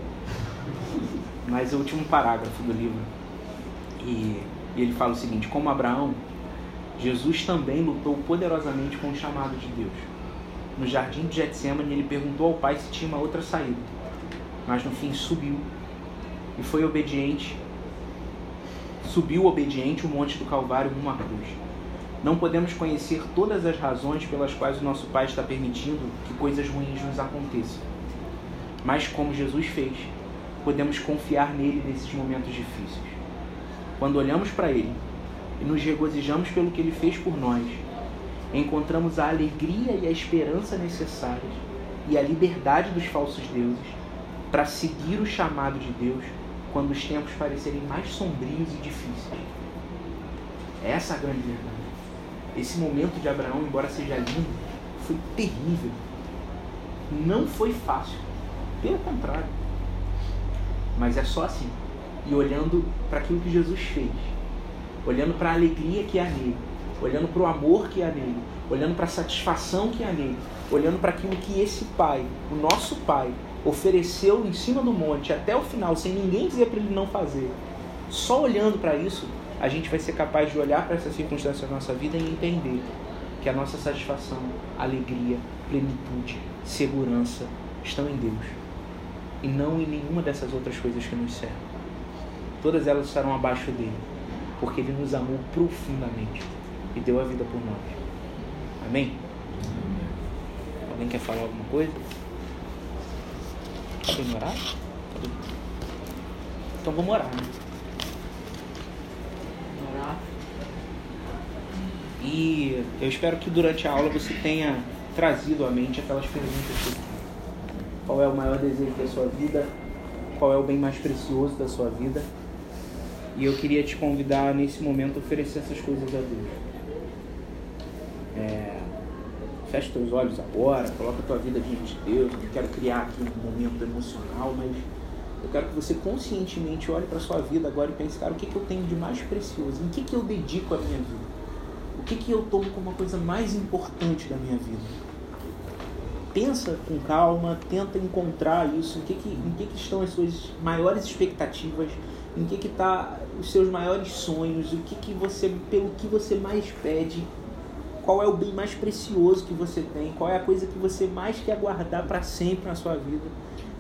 Mas o último parágrafo do livro. E, e ele fala o seguinte: Como Abraão, Jesus também lutou poderosamente com o chamado de Deus. No jardim de Getsemane, ele perguntou ao Pai se tinha uma outra saída. Mas no fim subiu e foi obediente. Subiu obediente o monte do Calvário numa cruz. Não podemos conhecer todas as razões pelas quais o nosso Pai está permitindo que coisas ruins nos aconteçam. Mas como Jesus fez, podemos confiar nele nesses momentos difíceis. Quando olhamos para ele e nos regozijamos pelo que ele fez por nós, encontramos a alegria e a esperança necessárias e a liberdade dos falsos deuses para seguir o chamado de Deus quando os tempos parecerem mais sombrios e difíceis. Essa é a grande verdade. Esse momento de Abraão, embora seja lindo, foi terrível. Não foi fácil. Pelo contrário. Mas é só assim. E olhando para aquilo que Jesus fez, olhando para a alegria que há nele, olhando para o amor que há nele, olhando para a satisfação que há nele, olhando para aquilo que esse Pai, o nosso Pai, ofereceu em cima do monte até o final, sem ninguém dizer para ele não fazer. Só olhando para isso, a gente vai ser capaz de olhar para essa circunstância da nossa vida e entender que a nossa satisfação, alegria, plenitude, segurança estão em Deus. E não em nenhuma dessas outras coisas que nos servem. Todas elas estarão abaixo dele, porque ele nos amou profundamente e deu a vida por nós. Amém? Alguém quer falar alguma coisa? Quer orar? Então vamos orar, né? Orar. E eu espero que durante a aula você tenha trazido à mente aquelas perguntas que qual é o maior desejo da sua vida, qual é o bem mais precioso da sua vida. E eu queria te convidar nesse momento a oferecer essas coisas a Deus. É, feche teus olhos agora, coloca a tua vida diante de Deus. Eu não quero criar aqui um momento emocional, mas eu quero que você conscientemente olhe para sua vida agora e pense, cara, o que, que eu tenho de mais precioso? Em que, que eu dedico a minha vida? O que, que eu tomo como a coisa mais importante da minha vida? Pensa com calma, tenta encontrar isso, em que, que, em que, que estão as suas maiores expectativas, em que que tá os seus maiores sonhos, o que que você, pelo que você mais pede, qual é o bem mais precioso que você tem, qual é a coisa que você mais quer guardar para sempre na sua vida.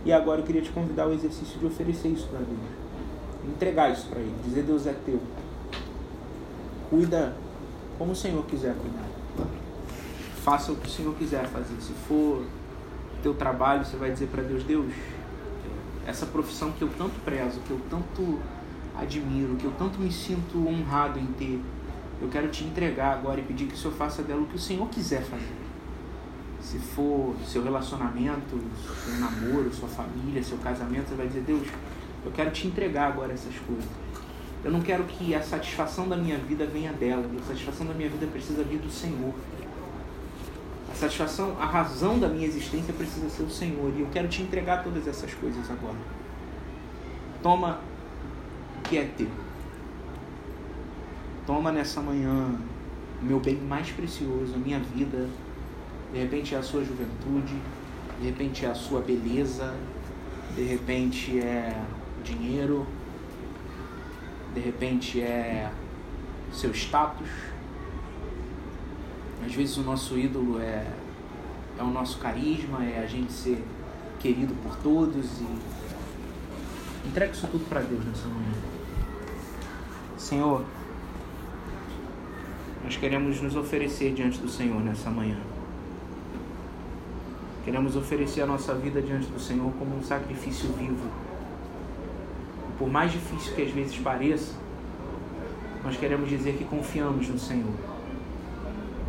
E agora eu queria te convidar ao exercício de oferecer isso para Deus. Entregar isso para Ele, dizer Deus é teu. Cuida como o Senhor quiser cuidar. Faça o que o Senhor quiser fazer. Se for teu trabalho, você vai dizer para Deus, Deus, essa profissão que eu tanto prezo, que eu tanto admiro, que eu tanto me sinto honrado em ter, eu quero te entregar agora e pedir que o Senhor faça dela o que o Senhor quiser fazer. Se for seu relacionamento, seu namoro, sua família, seu casamento, você vai dizer, Deus, eu quero te entregar agora essas coisas. Eu não quero que a satisfação da minha vida venha dela. A satisfação da minha vida precisa vir do Senhor. A satisfação, a razão da minha existência precisa ser o Senhor. E eu quero te entregar todas essas coisas agora. Toma que é teu. Toma nessa manhã o meu bem mais precioso, a minha vida. De repente é a sua juventude, de repente é a sua beleza, de repente é dinheiro, de repente é seu status. Às vezes o nosso ídolo é, é o nosso carisma, é a gente ser querido por todos e entregue isso tudo para Deus nessa manhã. Senhor, nós queremos nos oferecer diante do Senhor nessa manhã. Queremos oferecer a nossa vida diante do Senhor como um sacrifício vivo. Por mais difícil que às vezes pareça, nós queremos dizer que confiamos no Senhor.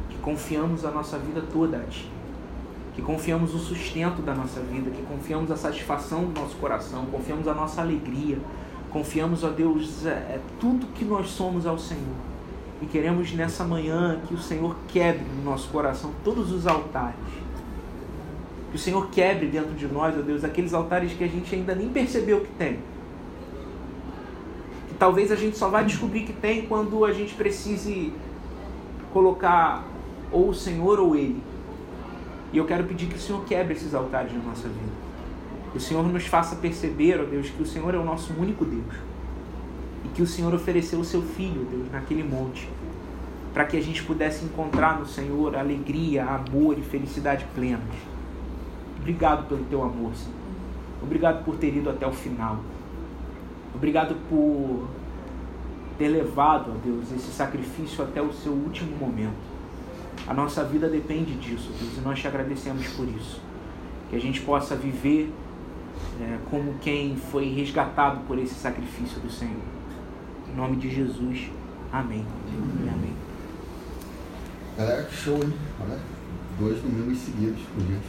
Que confiamos a nossa vida toda a Ti. Que confiamos o sustento da nossa vida, que confiamos a satisfação do nosso coração, confiamos a nossa alegria, confiamos, ó Deus, é, é tudo que nós somos ao Senhor. E queremos nessa manhã que o Senhor quebre no nosso coração todos os altares Que o Senhor quebre dentro de nós, ó Deus, aqueles altares que a gente ainda nem percebeu que tem. Que talvez a gente só vai descobrir que tem quando a gente precise colocar ou o Senhor ou Ele. E eu quero pedir que o Senhor quebre esses altares na nossa vida. Que o Senhor nos faça perceber, ó Deus, que o Senhor é o nosso único Deus. E que o Senhor ofereceu o seu Filho, Deus, naquele monte. Para que a gente pudesse encontrar no Senhor alegria, amor e felicidade plenas. Obrigado pelo teu amor, Senhor. Obrigado por ter ido até o final. Obrigado por ter levado, ó Deus, esse sacrifício até o seu último momento. A nossa vida depende disso, Deus, e nós te agradecemos por isso. Que a gente possa viver é, como quem foi resgatado por esse sacrifício do Senhor. Em nome de Jesus, amém. Amém. Galera, que show, hein? Olha, dois domingos seguidos com gente.